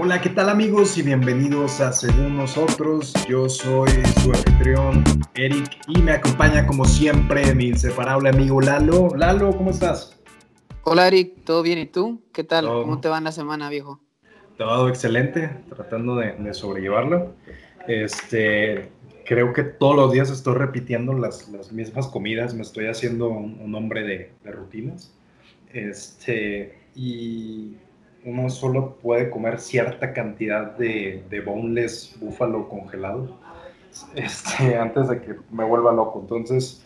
Hola, ¿qué tal amigos y bienvenidos a Según Nosotros? Yo soy su anfitrión Eric y me acompaña como siempre mi inseparable amigo Lalo. Lalo, ¿cómo estás? Hola Eric, ¿todo bien? ¿Y tú? ¿Qué tal? ¿Cómo te va en la semana, viejo? Todo excelente, tratando de, sobrellevarlo. Este, creo que todos los días estoy repitiendo las, mismas comidas, me estoy haciendo un, hombre de, de, rutinas. Este, y uno solo puede comer cierta cantidad de, de boneless búfalo congelado este, antes de que me vuelva loco. Entonces,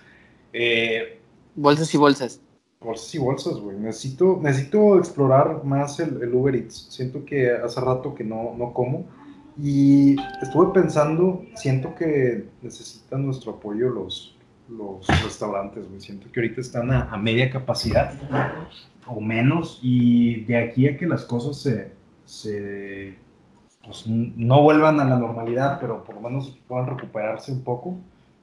eh, bolsas y bolsas. Bolsas y bolsas, güey. Necesito, necesito explorar más el, el, Uber Eats. Siento que hace rato que no, no como. Y estuve pensando, siento que necesitan nuestro apoyo los, los restaurantes, güey. Siento que ahorita están a, a media capacidad o menos, y de aquí a que las cosas se, se pues, no vuelvan a la normalidad, pero por lo menos puedan recuperarse un poco,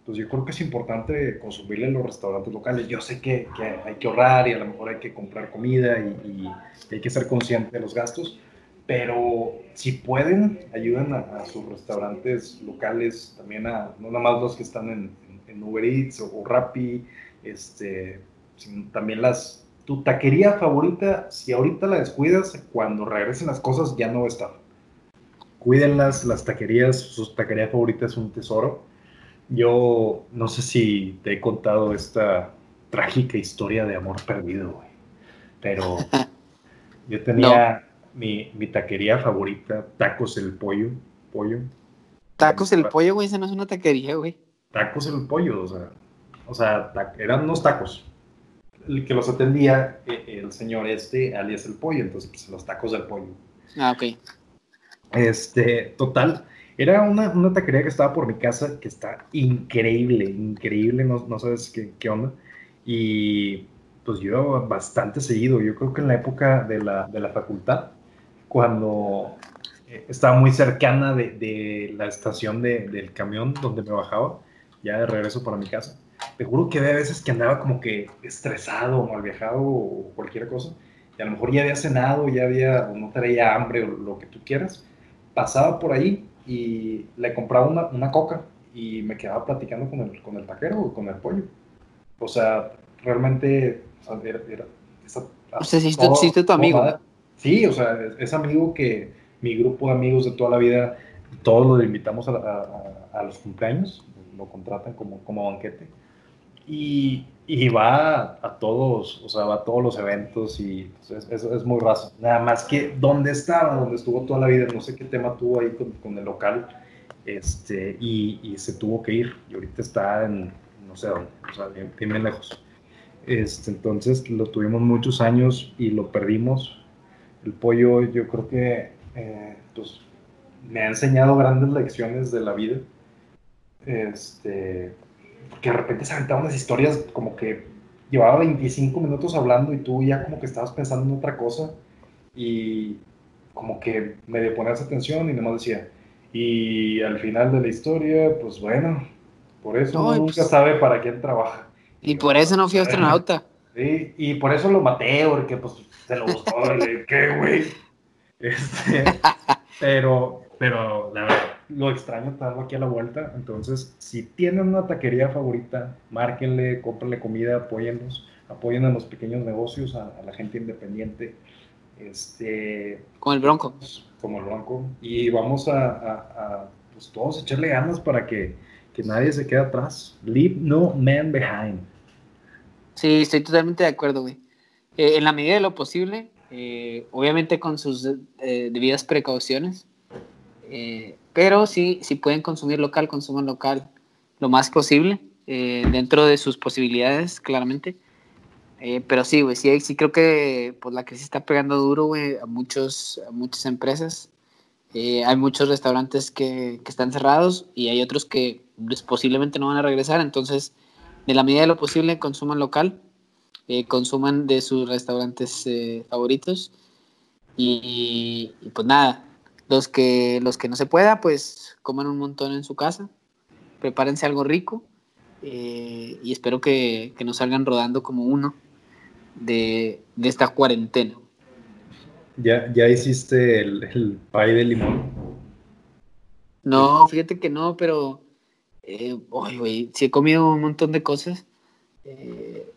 pues yo creo que es importante consumirle en los restaurantes locales. Yo sé que, que, hay que ahorrar y a lo mejor hay que comprar comida y, hay que ser consciente de los gastos, pero si pueden, ayuden a, sus restaurantes locales, también a, no nada más los que están en, en Uber Eats o, o Rappi, este, también las, tu taquería favorita, si ahorita la descuidas, cuando regresen las cosas ya no va a estar. Cuídenlas, las taquerías, su taquería favorita es un tesoro. Yo no sé si te he contado esta trágica historia de amor perdido, güey. Pero yo tenía mi, mi, taquería favorita, Tacos el Pollo. pollo. Tacos el Pollo, güey, esa no es una taquería, güey. Tacos el Pollo, o sea, o sea, eran unos tacos el que los atendía eh, el señor este, alias el pollo, entonces pues, los tacos del pollo. Ah, ok. Este, total, era una, una, taquería que estaba por mi casa que está increíble, increíble, no, no sabes qué, qué, onda. Y pues yo bastante seguido, yo creo que en la época de la, de la facultad, cuando eh, estaba muy cercana de, de la estación de, del camión donde me bajaba, ya de regreso para mi casa te juro que había veces que andaba como que estresado mal viajado o cualquier cosa, y a lo mejor ya había cenado, ya había, o no traía hambre o lo que tú quieras, pasaba por ahí y le compraba una, una coca y me quedaba platicando con el, con el taquero o con el pollo. O sea, realmente o sea, era, era o sea, si tu amigo. Sí, o sea, es, amigo que mi grupo de amigos de toda la vida, todos lo invitamos a, a, a los cumpleaños, lo contratan como, como banquete y, y va a, todos, o sea, va a todos los eventos y es, muy raso. Nada más que donde estaba, donde estuvo toda la vida, no sé qué tema tuvo ahí con, el local, este, y, y, se tuvo que ir. Y ahorita está en, no sé dónde, o sea, bien, bien lejos. Este, entonces lo tuvimos muchos años y lo perdimos. El pollo, yo creo que eh, pues, me ha enseñado grandes lecciones de la vida. Este, que de repente se aventaban unas historias como que llevaba 25 minutos hablando y tú ya como que estabas pensando en otra cosa y como que me ponías atención y nomás decía, y al final de la historia, pues bueno, por eso nunca pues sabe para quién trabaja. Y, por eso no fui astronauta. Sí, y por eso lo maté, porque pues se lo buscó, ¿qué, güey? Este, pero, pero la verdad, lo extraño estar aquí a la vuelta. Entonces, si tienen una taquería favorita, márquenle, cómprenle comida, apóyenlos, apoyen a los pequeños negocios, a, la gente independiente. Este, como el Bronco. Como el Bronco. Y vamos a, a, pues todos echarle ganas para que, que, nadie se quede atrás. Leave no man behind. Sí, estoy totalmente de acuerdo, güey. Eh, en la medida de lo posible, eh, obviamente con sus eh, debidas precauciones. Eh, pero sí, si pueden consumir local, consuman local lo más posible, eh, dentro de sus posibilidades, claramente. Eh, pero sí, güey, sí, sí creo que pues, la crisis está pegando duro, güey, a, muchos, a muchas empresas. Eh, hay muchos restaurantes que, que, están cerrados y hay otros que pues, posiblemente no van a regresar. Entonces, de la medida de lo posible, consuman local, consuman de sus restaurantes favoritos. Y, y, pues nada, los que, los que no se pueda, pues coman un montón en su casa, prepárense algo rico eh, y espero que, que, nos salgan rodando como uno de, de esta cuarentena. ¿Ya, ya hiciste el, el pie de limón? No, fíjate que no, pero. Eh, güey, sí he comido un montón de cosas. Eh,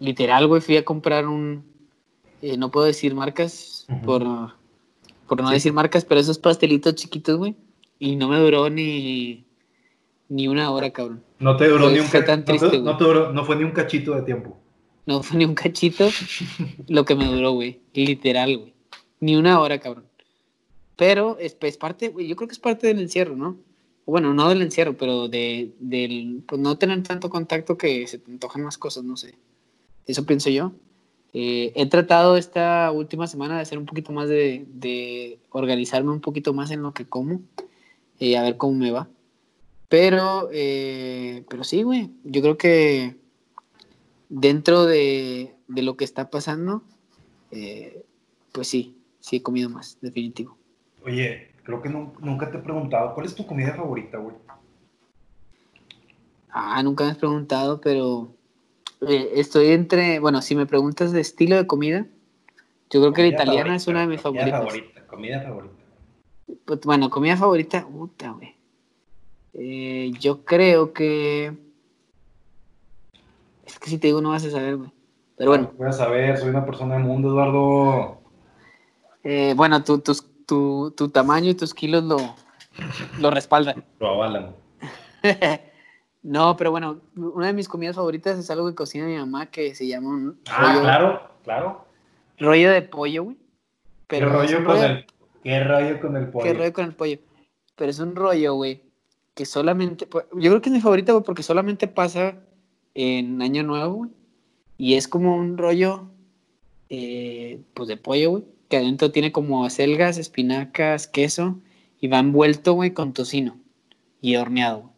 literal, güey, fui a comprar un. eh, no puedo decir marcas por, por no Sí. decir marcas, pero esos pastelitos chiquitos, güey. Y no me duró ni, ni una hora, cabrón. No te duró ni un fue ca- tan no te- no te duró- no fue ni un cachito de tiempo. No fue ni un cachito lo que me duró, güey. Literal, güey. Ni una hora, cabrón. Pero es, es parte, güey, yo creo que es parte del encierro, ¿no? Bueno, no del encierro, pero de, del pues no tener tanto contacto que se te antojan más cosas, no sé. Eso pienso yo. Eh, he tratado esta última semana de hacer un poquito más de, de organizarme un poquito más en lo que como, eh, a ver cómo me va. Pero, eh, pero sí, güey, yo creo que dentro de, de lo que está pasando, eh, pues sí, sí he comido más, definitivo. Oye, creo que nu- nunca te he preguntado, ¿cuál es tu comida favorita, güey? Ah, nunca me has preguntado, pero eh, estoy entre, bueno, si me preguntas de estilo de comida, yo creo que la italiana es una de mis comida favoritas. favorita, comida favorita. Pues, bueno, comida favorita, puta, güey. Eh, yo creo que... Es que si te digo no vas a saber, güey. Pero bueno, Voy a saber, soy una persona del mundo, Eduardo. eh, bueno, tu, tus- tu, tu tamaño y tus kilos lo, lo respaldan. Lo avalan. no, pero bueno, una de mis comidas favoritas es algo que cocina mi mamá que se llama un Ah, rollo, claro, claro. rollo de pollo, güey. Pero ¿Qué rollo con rollo- el, qué rollo con el pollo? ¿Qué rollo con el pollo? Pero es un rollo, güey, que solamente, pues, yo creo que es mi favorita, güey, porque solamente pasa en Año Nuevo, güey. Y es como un rollo, eh, pues, de pollo, güey, que adentro tiene como acelgas, espinacas, queso, y va envuelto, güey, con tocino y horneado. güey.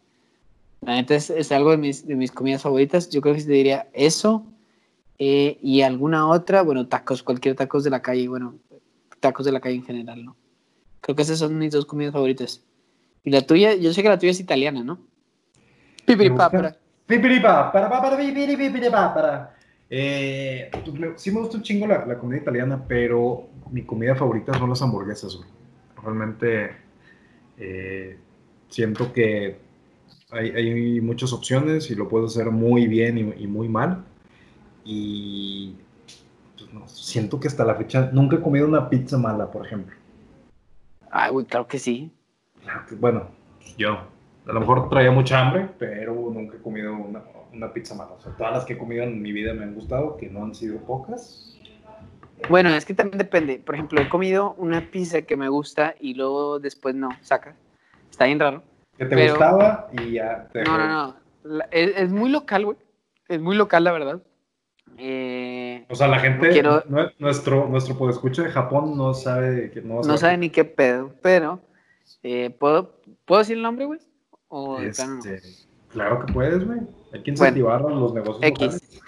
Neta es, algo de mis, comidas favoritas. Yo creo que te diría eso eh, y alguna otra, bueno, tacos, cualquier tacos de la calle, bueno, tacos de la calle en general, ¿no? Creo que esas son mis dos comidas favoritas. Y la tuya, yo sé que la tuya es italiana, ¿no? Pipiripapra. Pipiripa, para, para, para, pipiripipiripa, para. Eh, sí me gusta un chingo la, la comida italiana, pero mi comida favorita son las hamburguesas, güey. Realmente eh, siento que hay, hay muchas opciones y lo puedes hacer muy bien y, y muy mal. Y pues, no, siento que hasta la fecha nunca he comido una pizza mala, por ejemplo. Ay, güey, claro que sí. Claro que- Bueno, yo. A lo mejor traía mucha hambre, pero nunca he comido una, una pizza mala. O sea, todas las que he comido en mi vida me han gustado, que no han sido pocas. Bueno, es que también depende. Por ejemplo, he comido una pizza que me gusta y luego después no, saca. Está bien raro. Que te Pero- gustaba y ya te No, no, no. La- es, es muy local, güey. Es muy local, la verdad. Eh, O sea, la gente, Quiero- nue- nuestro, nuestro podescucha de Japón no sabe que no, no sabe ni qué pedo, pero eh, ¿puedo, ¿puedo decir el nombre, güey? O no? Este, claro que puedes, güey. Hay que incentivar los negocios X. locales.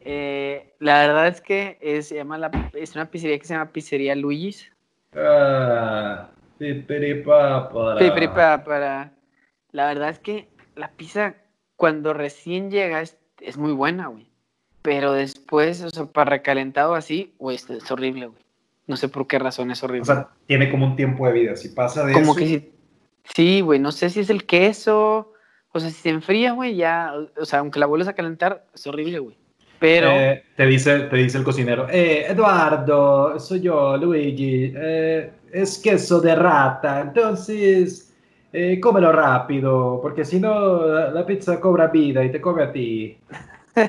Eh, la verdad es que es, se llama la, es una pizzería que se llama Pizzería Luigi's. Ah, pipiripa para- Pipiripa para... La verdad es que la pizza cuando recién llega es, es muy buena, güey. Pero después, o sea, para recalentado así, güey, es, es horrible, güey. No sé por qué razón es horrible. O sea, tiene como un tiempo de vida. Si pasa de Como eso, que sí. Sí, güey, no sé si es el queso. O sea, si se enfría, güey, ya. O sea, aunque la vuelvas a calentar, es horrible, güey. Pero. Eh, te, dice, te dice el cocinero, eh, Eduardo, soy yo, Luigi, eh, es queso de rata, entonces eh, cómelo rápido, porque si no la, la pizza cobra vida y te come a ti.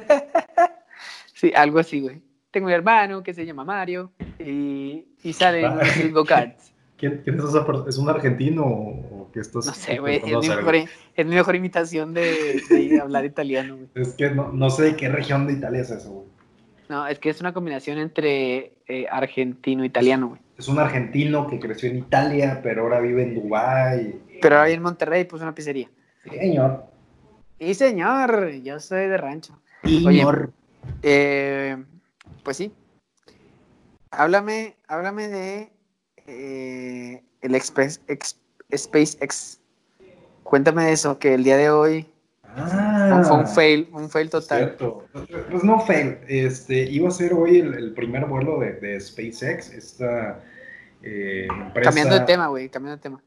Sí, algo así, güey. Tengo un hermano que se llama Mario y, y sale en go-karts. ¿Quién, quién es esa persona? ¿Es un argentino o, qué estás No sé, güey. Es, es mi mejor imitación de, de hablar italiano, güey. Es que no, no sé de qué región de Italia es eso, güey. No, es que es una combinación entre eh, argentino e italiano, güey. Es un argentino que creció en Italia, pero ahora vive en Dubái. Pero ahora en Monterrey puso una pizzería. Señor. Y señor, yo soy de rancho. Señor. Eh, pues sí. Háblame, háblame de eh, el Express, Ex- SpaceX. Cuéntame de eso, que el día de hoy. Ah, Ah, fue un fail, un fail total. Cierto. Pues no fail. Este, iba a ser hoy el, el primer vuelo de, de SpaceX, esta eh, empresa. Cambiando de tema, güey, cambiando de tema.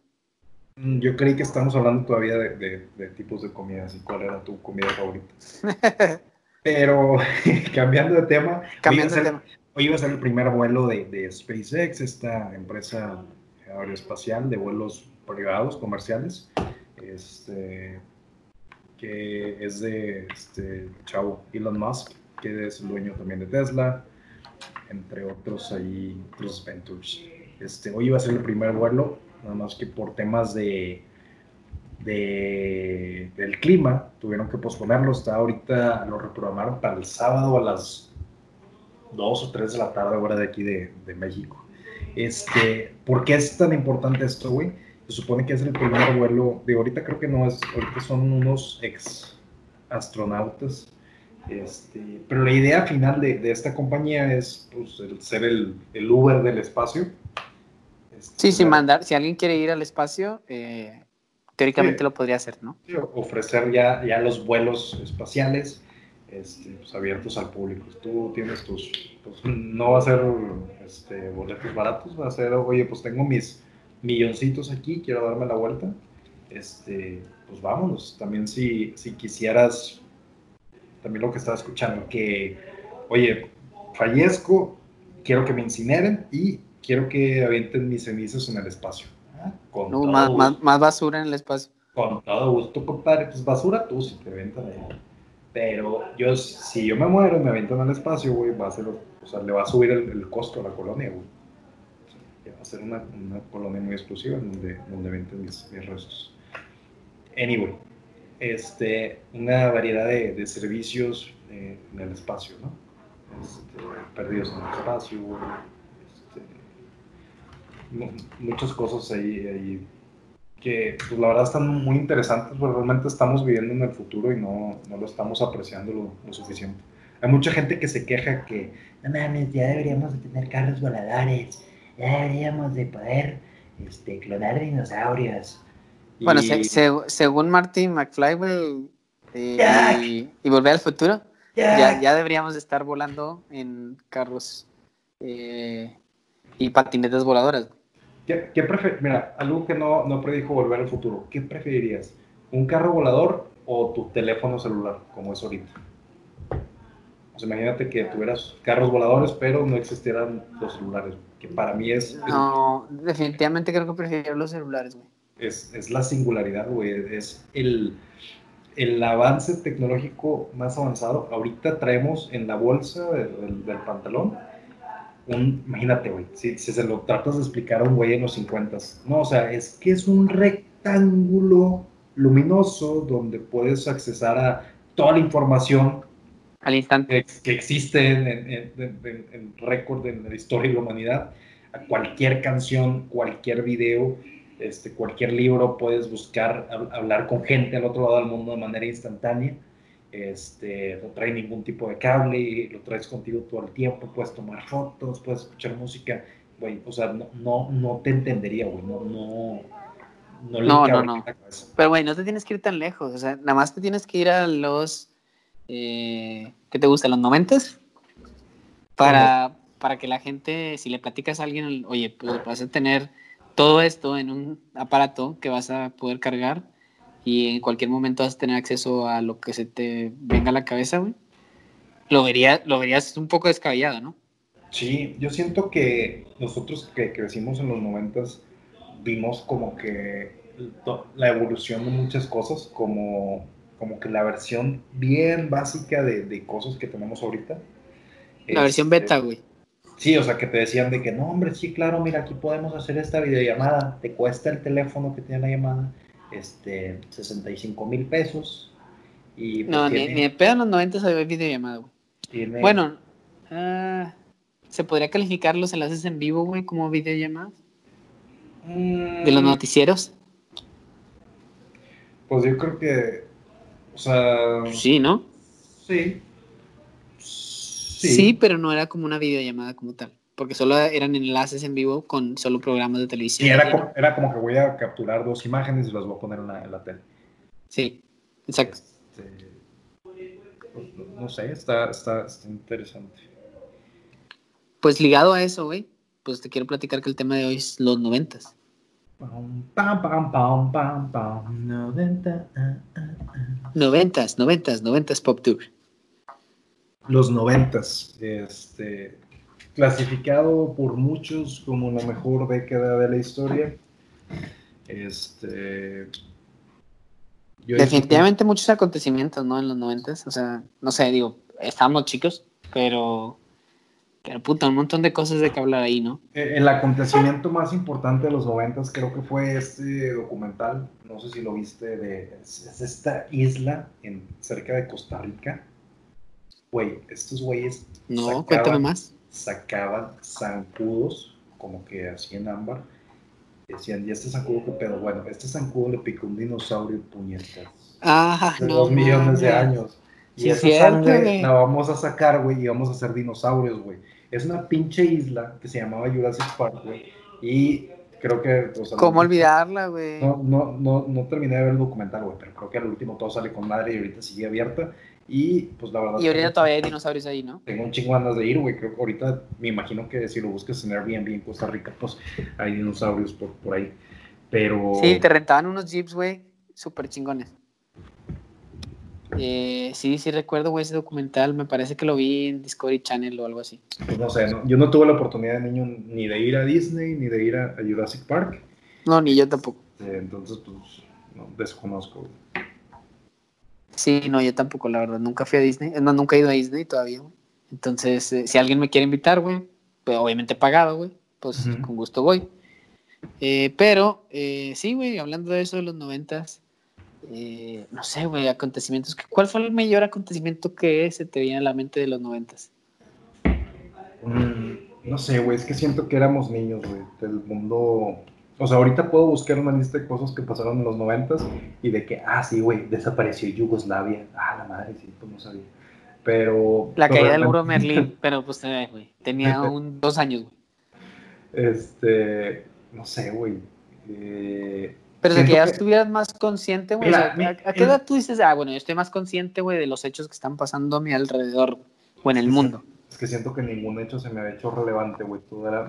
Mm, Yo creí que estamos hablando todavía de, de- de tipos de comidas y cuál era tu comida favorita. Pero cambiando de tema, cambiando hoy iba a ser- tema. Hoy iba a ser el primer vuelo de, de SpaceX, esta empresa aeroespacial de vuelos privados, comerciales, este, que es de este chavo Elon Musk, que es el dueño también de Tesla, entre otros ahí, otros ventures. Este, hoy iba a ser el primer vuelo, nada más que por temas de, de- del clima tuvieron que posponerlo. Está ahorita, lo reprogramaron para el sábado a las 2 o 3 de la tarde, hora de aquí de, de México. Este, ¿Por qué es tan importante esto, güey? Se supone que es el primer vuelo, de ahorita creo que no es, ahorita son unos ex astronautas, este, pero la idea final de, de esta compañía es pues, el ser el, el Uber del espacio. Sí, sin dar- mandar, si alguien quiere ir al espacio, eh, teóricamente Sí. lo podría hacer, ¿no? Sí, ofrecer ya, ya los vuelos espaciales este, pues, abiertos al público. Tú tienes tus, pues, no va a ser este, boletos baratos, va a ser, oye, pues tengo mis milloncitos aquí, quiero darme la vuelta, este, pues vámonos. También si, si quisieras, también lo que estaba escuchando, que, oye, fallezco, quiero que me incineren y quiero que avienten mis cenizas en el espacio. Ah, Con No, más, más, más basura en el espacio. Con todo gusto, compadre. Pues basura tú si te aventan ahí. Pero yo, si yo me muero y me aventan al espacio, güey, va a ser, o sea, le va a subir el, el costo a la colonia, güey. O sea, ya va a ser una, una colonia muy exclusiva donde, donde venden mis, mis restos. Anyway, este, una variedad de, de servicios eh, en el espacio, ¿no? Este, perdidos en el espacio, güey. Mu- muchas cosas ahí, ahí que pues, la verdad están muy interesantes, pero realmente estamos viviendo en el futuro y no, no lo estamos apreciando lo, lo suficiente. Hay mucha gente que se queja que, no mames, ya deberíamos de tener carros voladores, ya deberíamos de poder este, clonar dinosaurios. Y- Bueno, se- se- según Marty McFly, eh, y, y Volver al Futuro, Ya, ya, ya deberíamos de estar volando en carros eh, y patinetas voladoras. ¿Qué, qué Mira, algo que no, no predijo volver al futuro. ¿Qué preferirías? ¿Un carro volador o tu teléfono celular, como es ahorita? Sea, imagínate que tuvieras carros voladores, pero no existieran los celulares, que para mí es, No, definitivamente creo que prefiero los celulares, güey. es, es la singularidad, güey. Es el, el avance tecnológico más avanzado. Ahorita traemos en la bolsa del, del- del pantalón un, imagínate, güey, si, si se lo tratas de explicar a un güey en los 50, no, o sea, es que es un rectángulo luminoso donde puedes accesar a toda la información Al instante. que, que existe en, en, en- en- en récord en la historia de la humanidad, a cualquier canción, cualquier video, este, cualquier libro, puedes buscar, hab- hablar con gente al otro lado del mundo de manera instantánea. Este, no trae ningún tipo de cable, lo traes contigo todo el tiempo, puedes tomar fotos, puedes escuchar música, güey, o sea, no, no, no te entendería, güey, no, no, no le No, no, no. Pero, güey, no te tienes que ir tan lejos. O sea, nada más te tienes que ir a los. Eh, ¿Qué te gusta? ¿Los noventas? Para, para que la gente, si le platicas a alguien, oye, pues vas a tener todo esto en un aparato que vas a poder cargar y en cualquier momento vas a tener acceso a lo que se te venga a la cabeza, güey. Lo, vería, lo verías un poco descabellado, ¿no? Sí, yo siento que nosotros que crecimos en los noventas vimos como que la evolución de muchas cosas, como, como que la versión bien básica de, de cosas que tenemos ahorita. La versión Este, beta, güey. Sí, o sea, que te decían de que no, hombre, sí, claro, mira, aquí podemos hacer esta videollamada, te cuesta el teléfono que tiene la llamada, este, 65 mil pesos. Y pues, No, ni, tiene- ni de pedo en los noventas había videollamada, güey. tiene- Bueno, ah, ¿se podría calificar los enlaces en vivo, güey, como videollamadas? De los Mm, noticieros. Pues yo creo que, o sea, Sí, ¿no? sí. Sí. pero no era como una videollamada como tal. Porque solo eran enlaces en vivo con solo programas de televisión. Sí, era como, era como que voy a capturar dos imágenes y las voy a poner en la, en la tele. Sí, exacto. Este, pues, no sé, está, está, está interesante. Pues ligado a eso, güey, pues te quiero platicar que el tema de hoy es los noventas. Noventas, noventas, noventas Pop Tour. Los noventas, este, clasificado por muchos como la mejor década de la historia. Este, Definitivamente muchos acontecimientos, ¿no? En los noventas, o sea, no sé, digo, estábamos chicos, pero pero puta, un montón de cosas de que hablar ahí, ¿no? Eh, el acontecimiento más importante de los noventas creo que fue este documental, no sé si lo viste, de es esta isla en, cerca de Costa Rica. Güey, estos güeyes... No, cuéntame más. Sacaban zancudos, como que así en ámbar. Decían, ¿y este zancudo qué pedo? Bueno, este zancudo le picó un dinosaurio puñetas. Ah, de Dos millones de años. Y esa sangre la vamos a sacar, güey, y vamos a hacer dinosaurios, güey. Es una pinche isla que se llamaba Jurassic Park, güey. Y creo que. ¿Cómo olvidarla, güey? No, no, no, no, terminé de ver el documental, güey, pero creo que al último todo sale con madre y ahorita sigue abierta. Y pues la verdad. Y ahorita todavía hay dinosaurios ahí, ¿no? Tengo un chingo de de ir, güey. Creo que ahorita me imagino que si lo buscas en Airbnb en Costa Rica, pues hay dinosaurios por, por ahí. Pero. Sí, te rentaban unos jeeps, güey, súper chingones. Eh, sí, sí recuerdo, güey, ese documental. Me parece que lo vi en Discovery Channel o algo así. Pues no sé, yo no tuve la oportunidad de niño ni de ir a Disney ni de ir a, Jurassic Park. No, ni yo tampoco. Eh, entonces, pues, no, desconozco. Sí, no, yo tampoco, la verdad. Nunca fui a Disney. No, nunca he ido a Disney todavía. Entonces, eh, si alguien me quiere invitar, güey, pues, obviamente pagado, güey, pues con gusto voy. pero, sí, güey, hablando de eso de los noventas, eh, no sé, güey, acontecimientos. ¿Cuál fue el mayor acontecimiento que se te viene a la mente de los noventas? Mm, no sé, güey, es que siento que éramos niños, güey, del mundo... O sea, ahorita puedo buscar una lista de cosas que pasaron en los noventas y de que, ah, sí, güey, desapareció Yugoslavia. Ah, la madre, sí, pues no sabía. Pero... La caída del muro Merlín, pero pues, eh, güey, tenía un, dos años, güey. Este, no sé, güey. Eh, pero de que ya estuvieras más consciente, güey. ¿a, qué edad tú dices, ah, bueno, yo estoy más consciente, güey, de los hechos que están pasando a mi alrededor o en el mundo? Es que siento que ningún hecho se me ha hecho relevante, güey.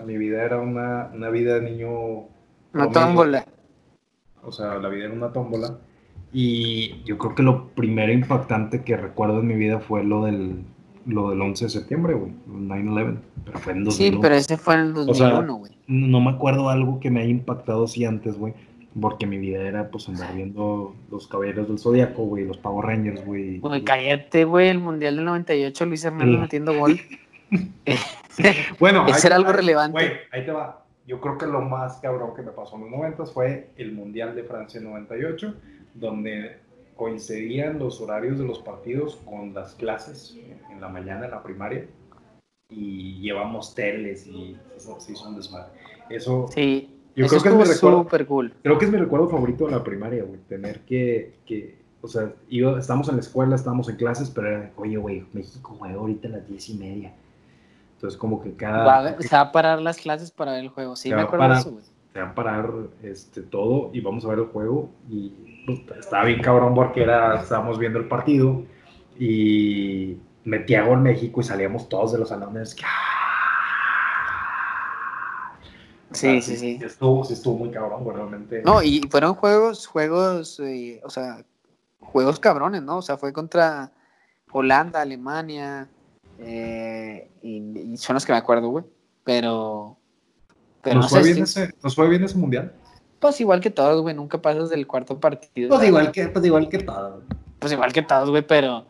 mi vida era una, una vida de niño. Una tómbola. O sea, la vida era una tómbola. Y yo creo que lo primero impactante que recuerdo en mi vida fue lo del, lo del 11 de septiembre, güey. 9-11. Pero fue en 2001. Sí, pero ese fue en el 2001, güey. no me acuerdo algo que me haya impactado así antes, güey porque mi vida era pues andar viendo los caballeros del Zodíaco, güey, los Power Rangers, güey. Güey, cállate, güey, el Mundial del 98, Luis Hernández metiendo gol. bueno, ese era algo relevante. Güey, ahí te va. Yo creo que lo más cabrón que me pasó en los 90 fue el Mundial de Francia 98, donde coincidían los horarios de los partidos con las clases en la mañana en la primaria y llevamos teles y eso hizo un desmadre. Eso, sí. Yo creo que es mi recuerdo, cool. Creo que es mi recuerdo favorito de la primaria, güey. Tener que, que o sea, iba, estábamos en la escuela, estábamos en clases, pero era, oye, güey, México juega ahorita a las diez y media. Entonces, como que cada. se va a parar las clases para ver el juego. Sí, me acuerdo de eso, güey. Se va a parar este, todo y vamos a ver el juego. Y estaba bien cabrón porque era, estábamos viendo el partido y metía gol México y salíamos todos de los salones. ¡Ah! Sí, sí, sí. Estuvo, estuvo muy cabrón, realmente. No, y fueron juegos, juegos, eh, o sea, juegos cabrones, ¿no? O sea, fue contra Holanda, Alemania, eh, y, son los que me acuerdo, güey. Pero, pero ¿Nos, fue bien ese, ¿Nos fue bien ese mundial? Pues igual que todos, güey, nunca pasas del cuarto partido. Pues igual que, pues igual que todos. Pues igual que todos, güey, pero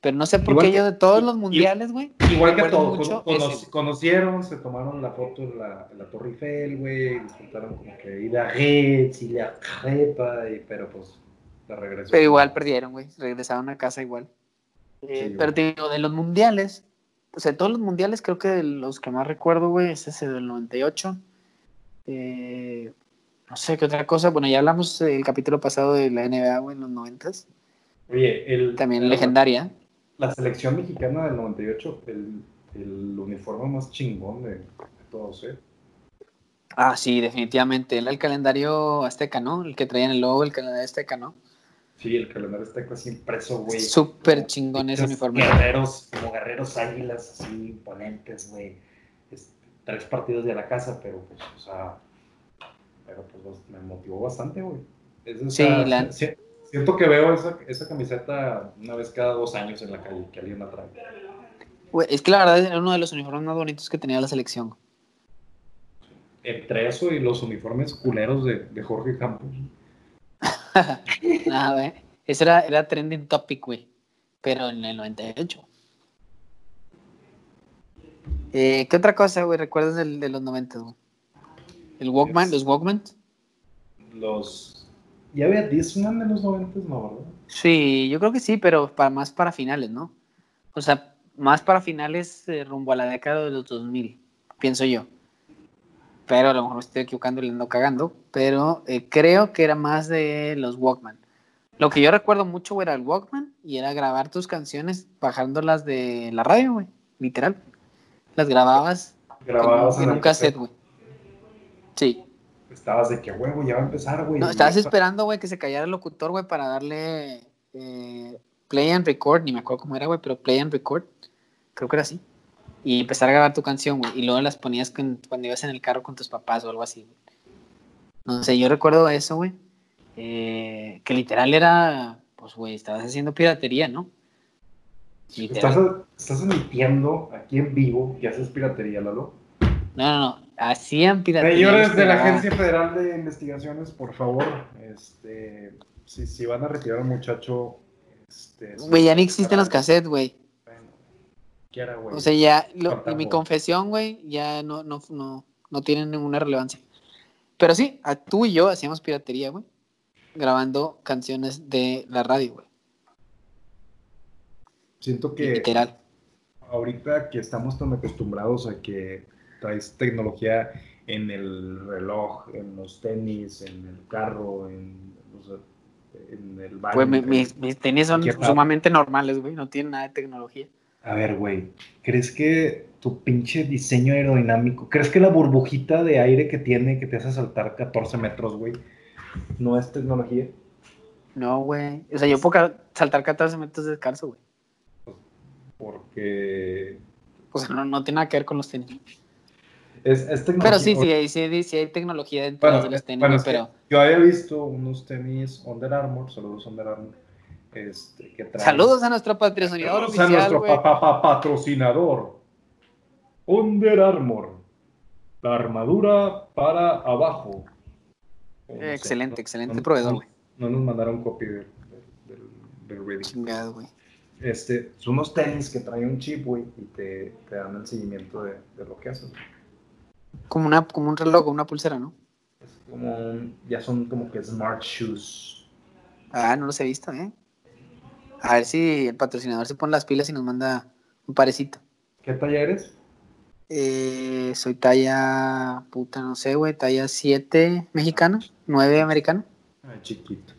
pero no sé por qué yo de todos los mundiales, güey. Igual que todos. conocieron, se tomaron la foto en la, la Torre Eiffel, güey. Disfrutaron como que ir a Reds y la Crepa, y, pero pues la regresó. Pero igual perdieron, güey. Regresaron a casa igual. Eh, pero te digo, de los mundiales, o sea, todos los mundiales, creo que de los que más recuerdo, güey, es ese del 98. Eh, no sé qué otra cosa. Bueno, ya hablamos el capítulo pasado de la NBA, güey, en los 90 Oye, el, también legendaria la selección mexicana del 98, el, el uniforme más chingón de, todos, ¿eh? Ah, sí, definitivamente. Era el calendario azteca, ¿no? El que traía en el logo el calendario azteca, ¿no? Sí, el calendario está casi impreso, güey. Súper chingón ese uniforme. Guerreros, como guerreros águilas, así imponentes, güey. Tres partidos de la casa, pero pues, o sea, pero pues me motivó bastante, güey. sí, la... Siento que veo esa, esa, camiseta una vez cada dos años en la calle, que alguien la trae. Güey, es que la verdad era uno de los uniformes más bonitos que tenía la selección. Entre eso y los uniformes culeros de, de Jorge Campos. Nada, güey. Eso era, era trending topic, güey. Pero en el 98. Eh, ¿Qué otra cosa, güey? ¿Recuerdas del, de los 90, güey? ¿El Walkman? ¿Los Walkman? Los. ¿Ya había Discman en los 90, no, verdad? Sí, yo creo que sí, pero para, más para finales, ¿no? O sea, más para finales eh, rumbo a la década de los 2000, pienso yo pero a lo mejor me estoy equivocando y le ando cagando, pero eh, creo que era más de los Walkman. Lo que yo recuerdo mucho era el Walkman y era grabar tus canciones bajándolas de la radio, güey, literal. Las grababas, grababas en, un cassette, güey. Sí. Estabas de que, huevo, ya va a empezar, güey. No, estabas esperando, güey, que se callara el locutor, güey, para darle eh, play and record, ni me acuerdo cómo era, güey, pero play and record. Creo que era así y empezar a grabar tu canción, güey, y luego las ponías cuando ibas en el carro con tus papás o algo así. No sé, yo recuerdo eso, güey, eh, que literal era, pues, güey, estabas haciendo piratería, ¿no? Estás, estás admitiendo aquí en vivo que haces piratería, Lalo. No, no, no, hacían piratería. Señores de la Agencia Federal de Investigaciones, por favor, este, si, si van a retirar al muchacho... Este, güey, ya ni existen los cassettes, güey. O sea, ya, mi confesión, güey, ya no, no, no, no tiene ninguna relevancia. Pero sí, tú y yo hacíamos piratería, güey, grabando canciones de la radio, güey. Siento que... Literal. Ahorita que estamos tan acostumbrados a que traes tecnología en el reloj, en los tenis, en el carro, en, en el baño. Pues mis, mis tenis son sumamente normales, güey, no tienen nada de tecnología. A ver, güey, ¿crees que tu pinche diseño aerodinámico, crees que la burbujita de aire que tiene que te hace saltar 14 metros, güey, no es tecnología? No, güey. O sea, yo puedo saltar 14 metros descalzo, güey. Porque. O sea, no, tiene nada que ver con los tenis. Es, tecnología. Pero sí, sí, sí, sí, hay tecnología dentro de los tenis, pero. Yo había visto unos tenis Under Armour, saludos Under Armour este, Saludos a nuestro patrocinador Saludos oficial, a nuestro patrocinador. Under Armour. La armadura para abajo. excelente, excelente proveedor, güey. No, nos mandaron copia del, del, Chingado, güey. Este, son unos tenis que traen un chip, güey, y te, te, dan el seguimiento de, de lo que haces. Como, una, como un reloj, una pulsera, ¿no? Es como ya son como que smart shoes. Ah, no los he visto, ¿eh? A ver si el patrocinador se pone las pilas y nos manda un parecito. ¿Qué talla eres? Eh, soy talla, puta, no sé, güey, talla 7 mexicano, 9 americano. Ay, chiquito.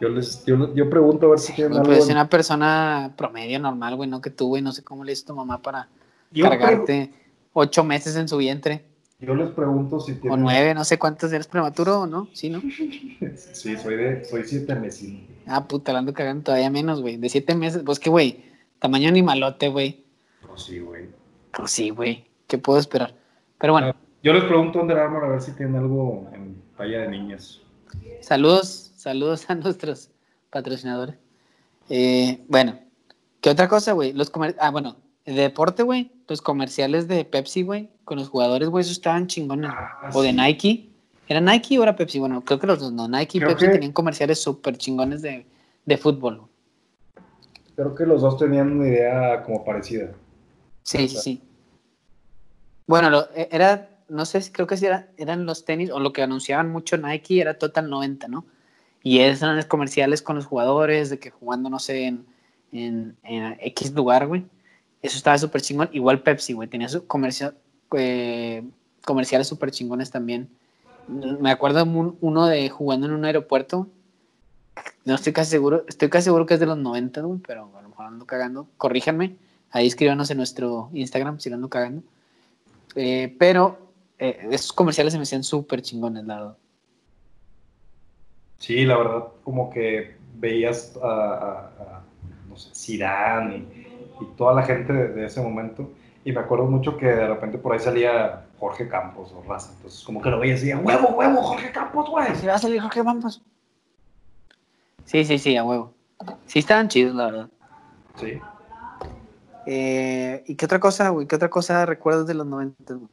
Yo, les, yo, pregunto a ver si tienen algo. una persona promedio normal, güey, no que tú, güey, no sé cómo le hizo tu mamá para cargarte 8 meses en su vientre. Yo les pregunto si tienen... O 9, no sé cuántos eres prematuro o no, ¿sí, no? sí, soy de, soy 7 meses. Ah, puta, la ando cagando todavía menos, güey. De siete meses, pues que, güey, tamaño animalote, güey. Pues sí, güey. Pues sí, güey. ¿Qué puedo esperar? Pero bueno. Ah, yo les pregunto a Under Armour a ver si tienen algo en talla de niñas. Saludos, saludos a nuestros patrocinadores. Eh, bueno, ¿qué otra cosa, güey? Los comer Ah, bueno, de deporte, güey. Los comerciales de Pepsi, güey, con los jugadores, güey, esos estaban chingones. Ah, o de Nike. ¿Era Nike o era Pepsi? Bueno, creo que los dos, no. Nike y Pepsi tenían comerciales súper chingones de, fútbol. Creo que los dos tenían una idea como parecida. Sí, sí, sí. Bueno, e, era, no sé, creo que si eran los tenis, o lo que anunciaban mucho Nike era Total 90, ¿no? Y esos eran los comerciales con los jugadores, de que jugando, no sé, en, en, X lugar, güey. Eso estaba súper chingón. Igual Pepsi, güey, tenía su comercio, eh, comerciales súper chingones también me acuerdo uno de jugando en un aeropuerto. No estoy casi seguro, estoy casi seguro que es de los 90, pero a lo mejor ando cagando. Corríjanme, ahí escríbanos en nuestro Instagram si lo ando cagando. Eh, pero eh, esos comerciales se me hacían súper chingones, la. Sí, la verdad, como que veías a, no sé, Zidane y, toda la gente de, ese momento. Y me acuerdo mucho que de repente por ahí salía Jorge Campos o Raza. Entonces, como que lo veías y decía, huevo, huevo, Jorge Campos, güey. Si va a salir Jorge Campos. Sí, sí, sí, a huevo. Sí, estaban chidos, la verdad. Sí. Eh, ¿Y qué otra cosa, güey? ¿Qué otra cosa recuerdas de los 90, güey?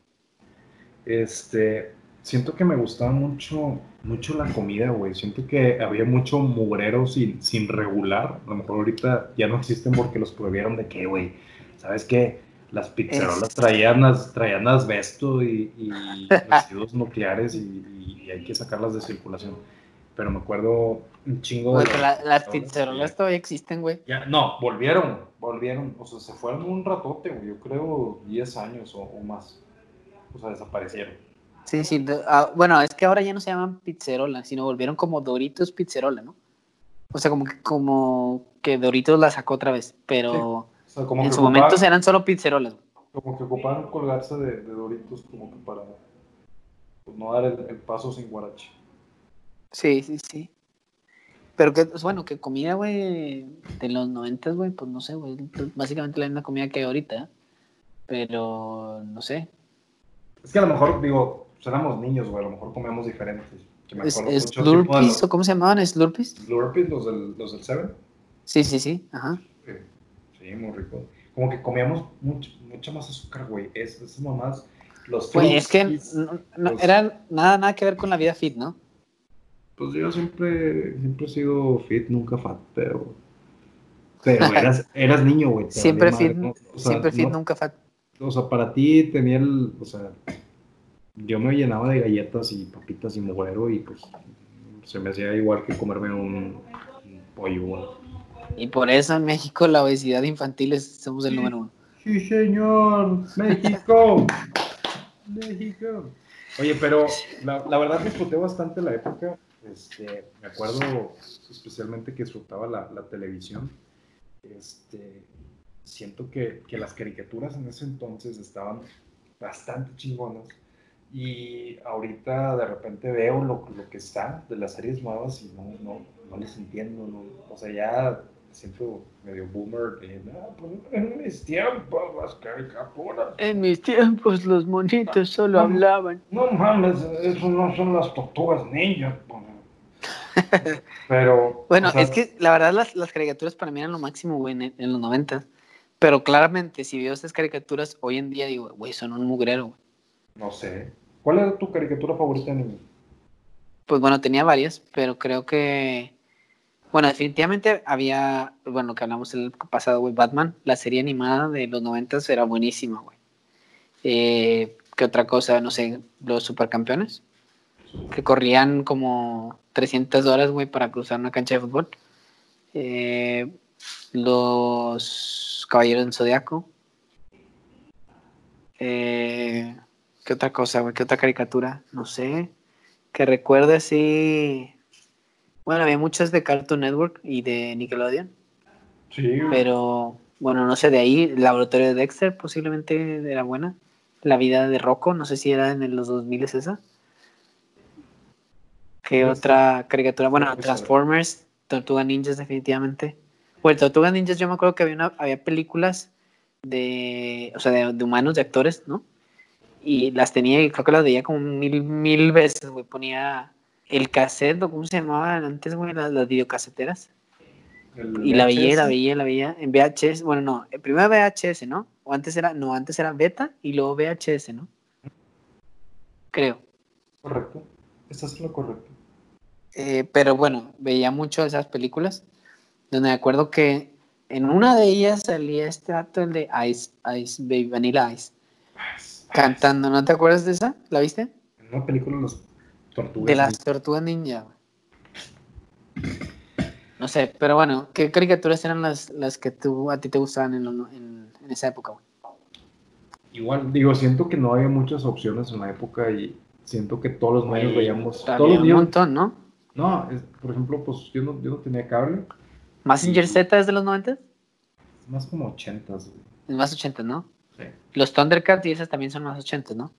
Este, siento que me gustaba mucho, mucho la comida, güey. Siento que había mucho mugrero sin, sin regular. A lo mejor ahorita ya no existen porque los prohibieron de qué, güey. ¿Sabes qué? Las pizzerolas traían, traían asbesto y, y residuos nucleares y, y, hay que sacarlas de circulación. Pero me acuerdo un chingo de... las pizzerolas todavía existen, güey. no, volvieron, volvieron. O sea, se fueron un ratote, güey. Yo creo 10 años o, o más. O sea, desaparecieron. Sí, sí. Ah, bueno, es que ahora ya no se llaman pizzerola, sino volvieron como Doritos Pizzerola, ¿no? O sea, como que, como que Doritos la sacó otra vez, pero en su momento eran solo pizzerolas. Como que ocuparon colgarse de, Doritos como que para pues, no dar el, paso sin guarache. Sí, sí, sí. Pero que, pues, bueno, que comida, güey, de los noventas, güey, pues no sé, güey, pues, básicamente la misma comida que hay ahorita, pero no sé. Es que a lo mejor, digo, pues éramos niños, güey, a lo mejor comíamos diferentes. ¿Es, Slurpees o cómo se llamaban? ¿Slurpees? Slurpees, los del, los del Seven. Sí, sí, sí, ajá. Sí, muy rico. Como que comíamos mucho, mucha más azúcar, güey. Es, esas mamás, los Pues es que no, era nada, nada que ver con la vida fit, ¿no? Pues yo siempre, siempre he sido fit, nunca fat, pero... Pero eras, eras niño, güey. Siempre fit, siempre fit, nunca fat. O sea, para ti tenía el, o sea, yo me llenaba de galletas y papitas y mugrero y pues se me hacía igual que comerme un, pollo. Y por eso en México la obesidad infantil es, somos el número uno. Sí, señor. México. México. Oye, pero la, la, verdad disfruté bastante la época. Este, me acuerdo especialmente que disfrutaba la, la televisión. Este, siento que, que las caricaturas en ese entonces estaban bastante chingonas y ahorita de repente veo lo, lo, que está de las series nuevas y no, no, no les entiendo. No, o sea, ya siento medio boomer. De, no, pues, en mis tiempos las caricaturas. En mis tiempos los monitos solo hablaban. No mames, eso no son las tortugas ninja. Pues. Pero. bueno, es que la verdad las, las, caricaturas para mí eran lo máximo, güey, en, en los noventas. Pero claramente, si veo estas caricaturas hoy en día, digo, güey, son un mugrero, güey. No sé. ¿Cuál era tu caricatura favorita, niño? Pues bueno, tenía varias, pero creo que. Bueno, definitivamente había. Bueno, que hablamos el pasado, güey, Batman. La serie animada de los noventas era buenísima, güey. Eh, ¿Qué otra cosa? No sé, los supercampeones. Que corrían como 300 horas, güey, para cruzar una cancha de fútbol. Eh, los Caballeros del Zodiaco. Eh, ¿Qué otra cosa, güey? ¿Qué otra caricatura? No sé. Que recuerde así. Bueno, había muchas de Cartoon Network y de Nickelodeon. Sí. Pero, bueno, no sé, de ahí, laboratorio de Dexter posiblemente era buena. La vida de Rocco, no sé si era en los 2000 es esa. ¿Qué otra caricatura? Bueno, Transformers, Tortuga Ninjas definitivamente. Bueno, Tortuga Ninjas yo me acuerdo que había, una, había películas de, o sea, de humanos, de actores, ¿no? y las tenía y creo que las veía como mil, mil veces, güey. Ponía el cassette, ¿cómo se llamaban antes, güey? Las, las videocaseteras. y la veía, la veía, la veía en VHS. Bueno, no, primero VHS, ¿no? O antes era, no, antes era beta y luego VHS, ¿no? Creo. Correcto. Estás es lo correcto. Eh, pero bueno, veía mucho esas películas. Donde me acuerdo que en una de ellas salía este acto, el de Ice, Ice Baby, Vanilla Ice. Cantando, ¿no te acuerdas de esa? ¿La viste? En una película de las tortugas. De las tortugas ninja. No sé, pero bueno, ¿qué caricaturas eran las, las que tú, a ti te gustaban en, en, esa época? Igual, digo, siento que no había muchas opciones en la época y siento que todos los medios veíamos. Todos los un montón, ¿no? No, por ejemplo, pues yo no, yo no tenía cable. ¿Massinger Z es de los 90? Es más como 80, Es más 80, ¿no? Los Thundercats y esas también son más 80, ¿no?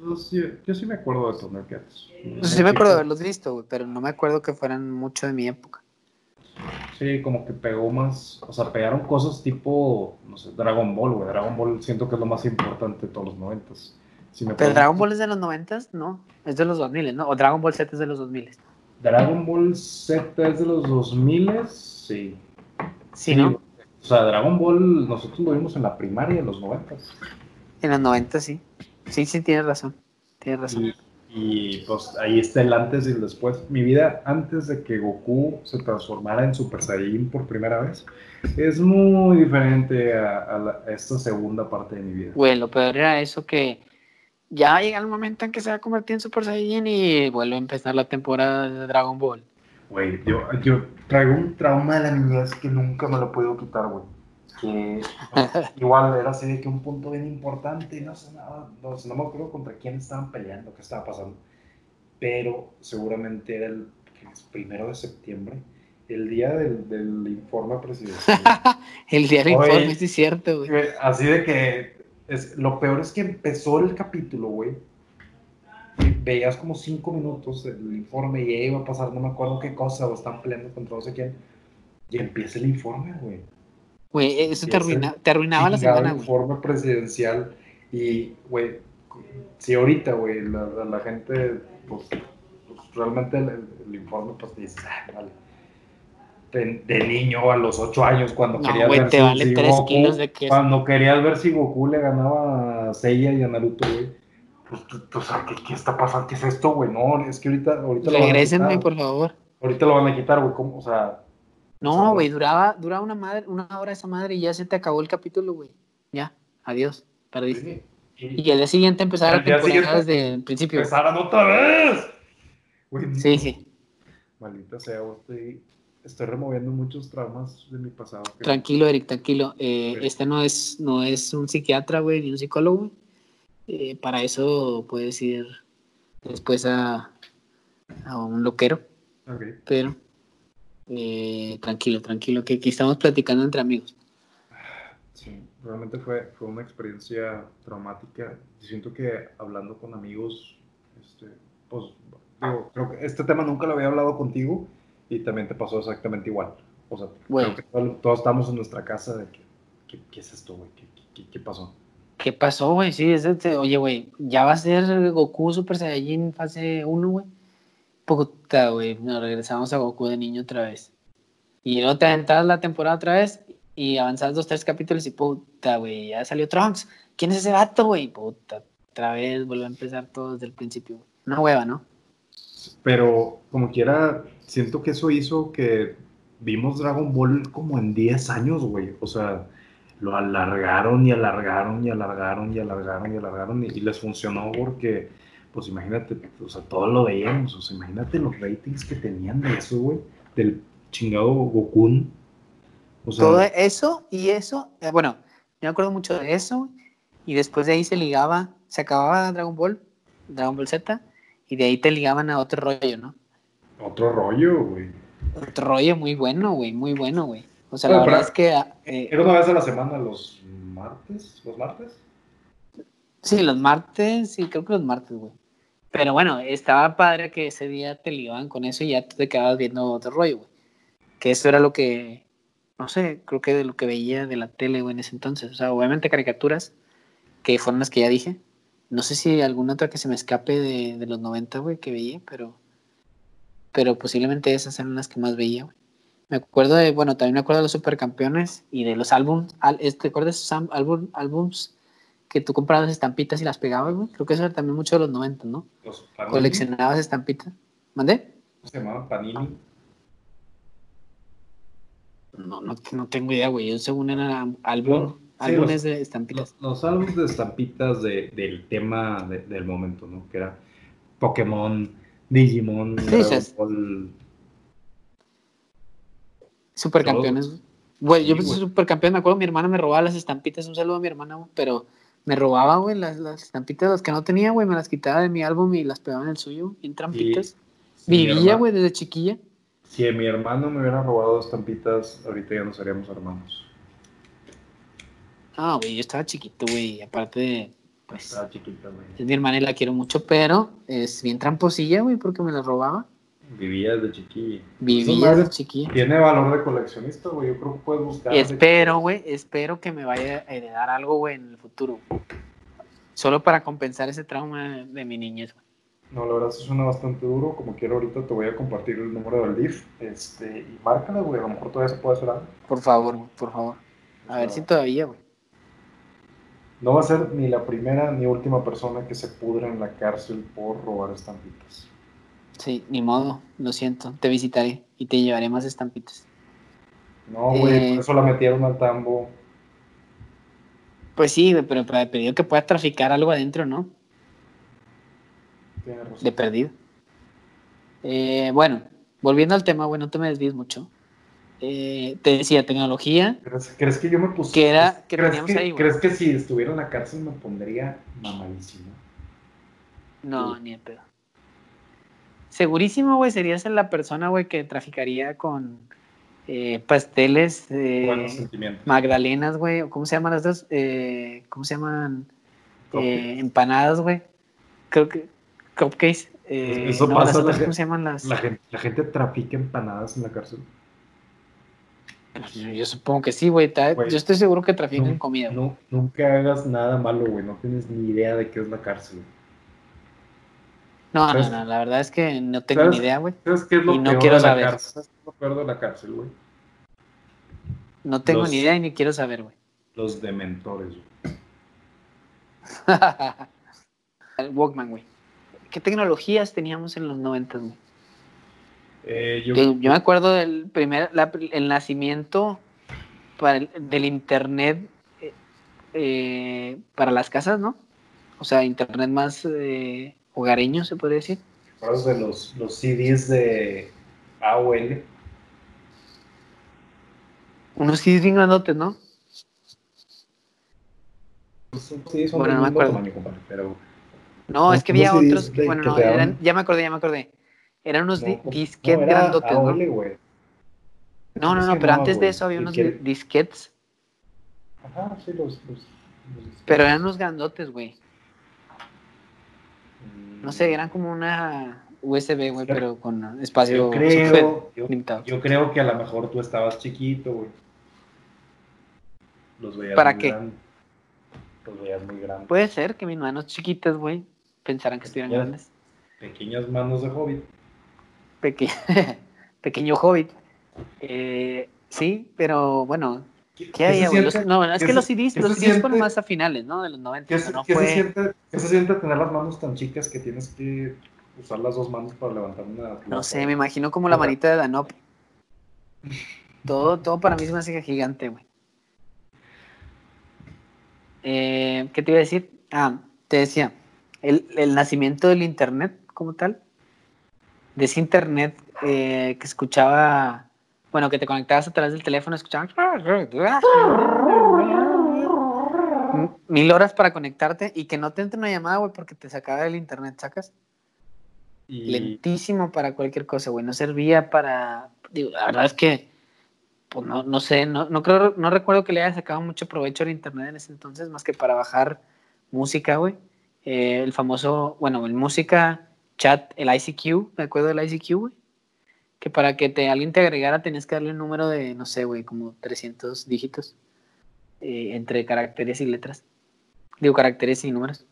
Yo sí, yo sí me acuerdo de Thundercats. sí me acuerdo de haberlos visto, pero no me acuerdo que fueran mucho de mi época. Sí, como que pegó más, o sea, pegaron cosas tipo, no sé, Dragon Ball, güey. Dragon Ball siento que es lo más importante de todos los noventas. Si ¿Pero Dragon Ball es de los noventas? No, es de los 2000, ¿no? O Dragon Ball Z es de los 2000. Dragon Ball Z es de los 2000, sí. Sí, ¿no? O sea, Dragon Ball nosotros lo vimos en la primaria en los noventas. En los 90, sí. Sí, sí, tienes razón. Tienes razón. Y, pues ahí está el antes y el después. Mi vida antes de que Goku se transformara en Super Saiyajin por primera vez es muy diferente a, esta segunda parte de mi vida. Bueno, lo peor era eso que ya llega el momento en que se va a convertir en Super Saiyajin y vuelve a empezar la temporada de Dragon Ball. Güey, yo, yo traigo un trauma de la niñez que nunca me lo puedo quitar, güey que igual era así de que un punto bien importante, no sé nada, no, no me acuerdo contra quién estaban peleando, qué estaba pasando, pero seguramente era el, primero de septiembre, el día del, del informe presidencial. el día del informe, sí es cierto, güey. Así de que es, lo peor es que empezó el capítulo, güey. Veías como cinco minutos el informe y iba a pasar, no me acuerdo qué cosa, o están peleando contra no sé quién. Y empieza el informe, güey. Güey, eso te, te arruinaba la semana, güey. informe presidencial y, güey, si ahorita, güey, la, la, gente, pues, pues realmente el, informe, pues te dice, ah, vale. De, niño a los 8 años, cuando no, querías ver te vale 3 kilos de queso. Cuando querías ver si Goku le ganaba a Seiya y a Naruto, güey. Pues, pues, ¿qué, ¿qué, está pasando? ¿Qué es esto, güey? No, es que ahorita, ahorita Regrésenme, por favor. Ahorita lo van a quitar, güey. O sea, no, güey, duraba, duraba una, madre, una hora esa madre y ya se te acabó el capítulo, güey. Ya, adiós, perdiste. Y, al día siguiente empezar a temporada desde el principio. Empezaron otra vez. sí, sí. Maldita sea, estoy, estoy removiendo muchos traumas de mi pasado. Tranquilo, Eric, tranquilo. Eh, este no es, no es un psiquiatra, güey, ni un psicólogo. Eh, para eso puedes ir después a, a un loquero. Okay. Pero eh, tranquilo, tranquilo, que aquí estamos platicando entre amigos. Sí, realmente fue, fue una experiencia traumática. Siento que hablando con amigos, este, pues, digo, creo que este tema nunca lo había hablado contigo y también te pasó exactamente igual. O sea, creo que todos, estamos en nuestra casa de que, ¿qué, es esto, güey? ¿Qué, qué, pasó? ¿Qué pasó, güey? Sí, es este, oye, güey, ya va a ser Goku Super Saiyajin fase 1, güey. Puta, güey, nos regresamos a Goku de niño otra vez. Y luego te aventas la temporada otra vez y avanzas dos, tres capítulos y puta, güey, ya salió Trunks. ¿Quién es ese vato, güey? Puta, otra vez vuelve a empezar todo desde el principio. Una hueva, ¿no? Pero como quiera, siento que eso hizo que vimos Dragon Ball como en 10 años, güey. O sea, lo alargaron y alargaron y alargaron y alargaron y alargaron y les funcionó porque pues imagínate, o sea, todo lo veíamos, o sea, imagínate los ratings que tenían de eso, güey, del chingado Goku. O sea, todo eso y eso, eh, bueno, yo me acuerdo mucho de eso, y después de ahí se ligaba, se acababa Dragon Ball, Dragon Ball Z, y de ahí te ligaban a otro rollo, ¿no? Otro rollo, güey. Otro rollo muy bueno, güey, muy bueno, güey. O sea, la verdad es que... Eh, ¿Era una vez a la semana los martes? ¿Los martes? Sí, los martes, sí, creo que los martes, güey. Pero bueno, estaba padre que ese día te ligaban con eso y ya te quedabas viendo otro rollo, güey. Que eso era lo que, no sé, creo que de lo que veía de la tele, güey, en ese entonces. O sea, obviamente caricaturas, que fueron las que ya dije. No sé si alguna otra que se me escape de, de los 90, güey, que veía, pero, pero posiblemente esas eran las que más veía, güey. Me acuerdo de, bueno, también me acuerdo de los supercampeones y de los álbums. ¿Te acuerdas de esos álbums que tú comprabas estampitas y las pegabas, güey. Creo que eso era también mucho de los 90, ¿no? Los Coleccionabas estampitas. ¿Mandé? ¿Se llamaban Panini? No, no, no tengo idea, güey. Yo según eran álbum, álbumes de estampitas. Los, álbumes de estampitas de, del tema del momento, ¿no? Que era Pokémon, Digimon, Dragon Supercampeones, güey. yo pensé supercampeón, me acuerdo, mi hermana me robaba las estampitas, un saludo a mi hermana, pero me robaba, güey, las, las estampitas, las que no tenía, güey, me las quitaba de mi álbum y las pegaba en el suyo, en trampitas. Vivía, güey, desde chiquilla. Si mi hermano me hubiera robado estampitas, ahorita ya no seríamos hermanos. Ah, güey, yo estaba chiquito, güey, aparte de, pues... Estaba chiquita, güey. Es mi hermana y la quiero mucho, pero es bien tramposilla, güey, porque me la robaba. Vivía de chiquillo. Vivía de chiquillo. Tiene valor de coleccionista, güey. Yo creo que puedes buscar. Espero, güey, espero que me vaya a heredar algo, güey, en el futuro. Solo para compensar ese trauma de mi niñez, güey. No, la verdad eso suena bastante duro. Como quiero ahorita te voy a compartir el número del DIF. Este, y márcala, güey. A lo mejor todavía se puede hacer algo. Por favor, por favor. A ver si todavía, güey. No va a ser ni la primera ni última persona que se pudra en la cárcel por robar estampitas. Sí, ni modo, lo siento. Te visitaré y te llevaré más estampitas. No, güey, por eh, eso la metieron al tambo. Pues sí, pero he pedido que pueda traficar algo adentro, ¿no? De perdido. Eh, bueno, volviendo al tema, bueno, no te me desvíes mucho. Eh, te decía, tecnología. ¿Crees, que yo me puse? Que era, que ¿crees, que, ahí, ¿Crees que si estuviera en la cárcel me pondría mamadísimo? No, ni de pedo. Segurísimo, güey, serías la persona, güey, que traficaría con eh, pasteles, eh, magdalenas, güey, ¿cómo se llaman las dos? Eh, ¿Cómo se llaman? Eh, empanadas, güey. Creo que cupcakes. Eso pasa. ¿Cómo se llaman las? La gente, la gente trafica empanadas en la cárcel. Yo supongo que sí, güey. Yo estoy seguro que trafican comida. No, nunca hagas nada malo, güey. No tienes ni idea de qué es la cárcel. No, no, no. La verdad es que no tengo ni idea, güey. ¿Sabes qué es lo y no quiero saber. ¿Sabes qué es lo peor de la cárcel, güey? No tengo ni idea y ni quiero saber, güey. Los dementores, güey. El Walkman, güey. ¿Qué tecnologías teníamos en los 90, güey? Eh, yo... me acuerdo del primer, el nacimiento para del internet eh, eh, para las casas, ¿no? O sea, internet más hogareño, se puede decir. de los, los CDs de AOL? Unos CDs bien grandotes, ¿no? Sí, son bueno, no me acuerdo. pero... No, es que había otros que, bueno, no, eran, ya me acordé, ya me acordé. Eran unos disquetes grandotes, ¿no? No, no, no, pero antes de eso había unos disquetes. Ajá, sí, los, Pero eran unos grandotes, güey. No sé, eran como una USB, güey, pero con espacio yo creo, limitado. Yo creo que a lo mejor tú estabas chiquito, güey. Los veías ¿Para qué? Los veías muy grandes. Puede ser que mis manos chiquitas, güey, pensaran que estuvieran grandes. Pequeñas manos de hobbit. pequeño hobbit. Eh, sí, pero bueno, ¿qué, hay, no, es que los CDs, los CDs fueron más a finales, ¿no? De los 90. ¿Qué, se, siente, ¿Qué se siente tener las manos tan chicas que tienes que usar las dos manos para levantar una... No sé, me imagino como la manita de Danop. todo, todo para mí es una hace gigante, güey. Eh, ¿Qué te iba a decir? Ah, te decía, el, el nacimiento del Internet como tal de ese internet eh, que escuchaba, bueno, que te conectabas a través del teléfono, escuchaban mil horas para conectarte y que no te entre una llamada, güey, porque te sacaba del internet, ¿sacas? Lentísimo para cualquier cosa, güey, no servía para, digo, la verdad es que, pues no, no sé, no, no creo, no recuerdo que le haya sacado mucho provecho al internet en ese entonces, más que para bajar música, güey. Eh, el famoso, bueno, en música chat, el ICQ, me acuerdo del ICQ, güey. Que para que te, alguien te agregara tenías que darle un número de, no sé, güey, como 300 dígitos eh, entre caracteres y letras. Digo, caracteres y números.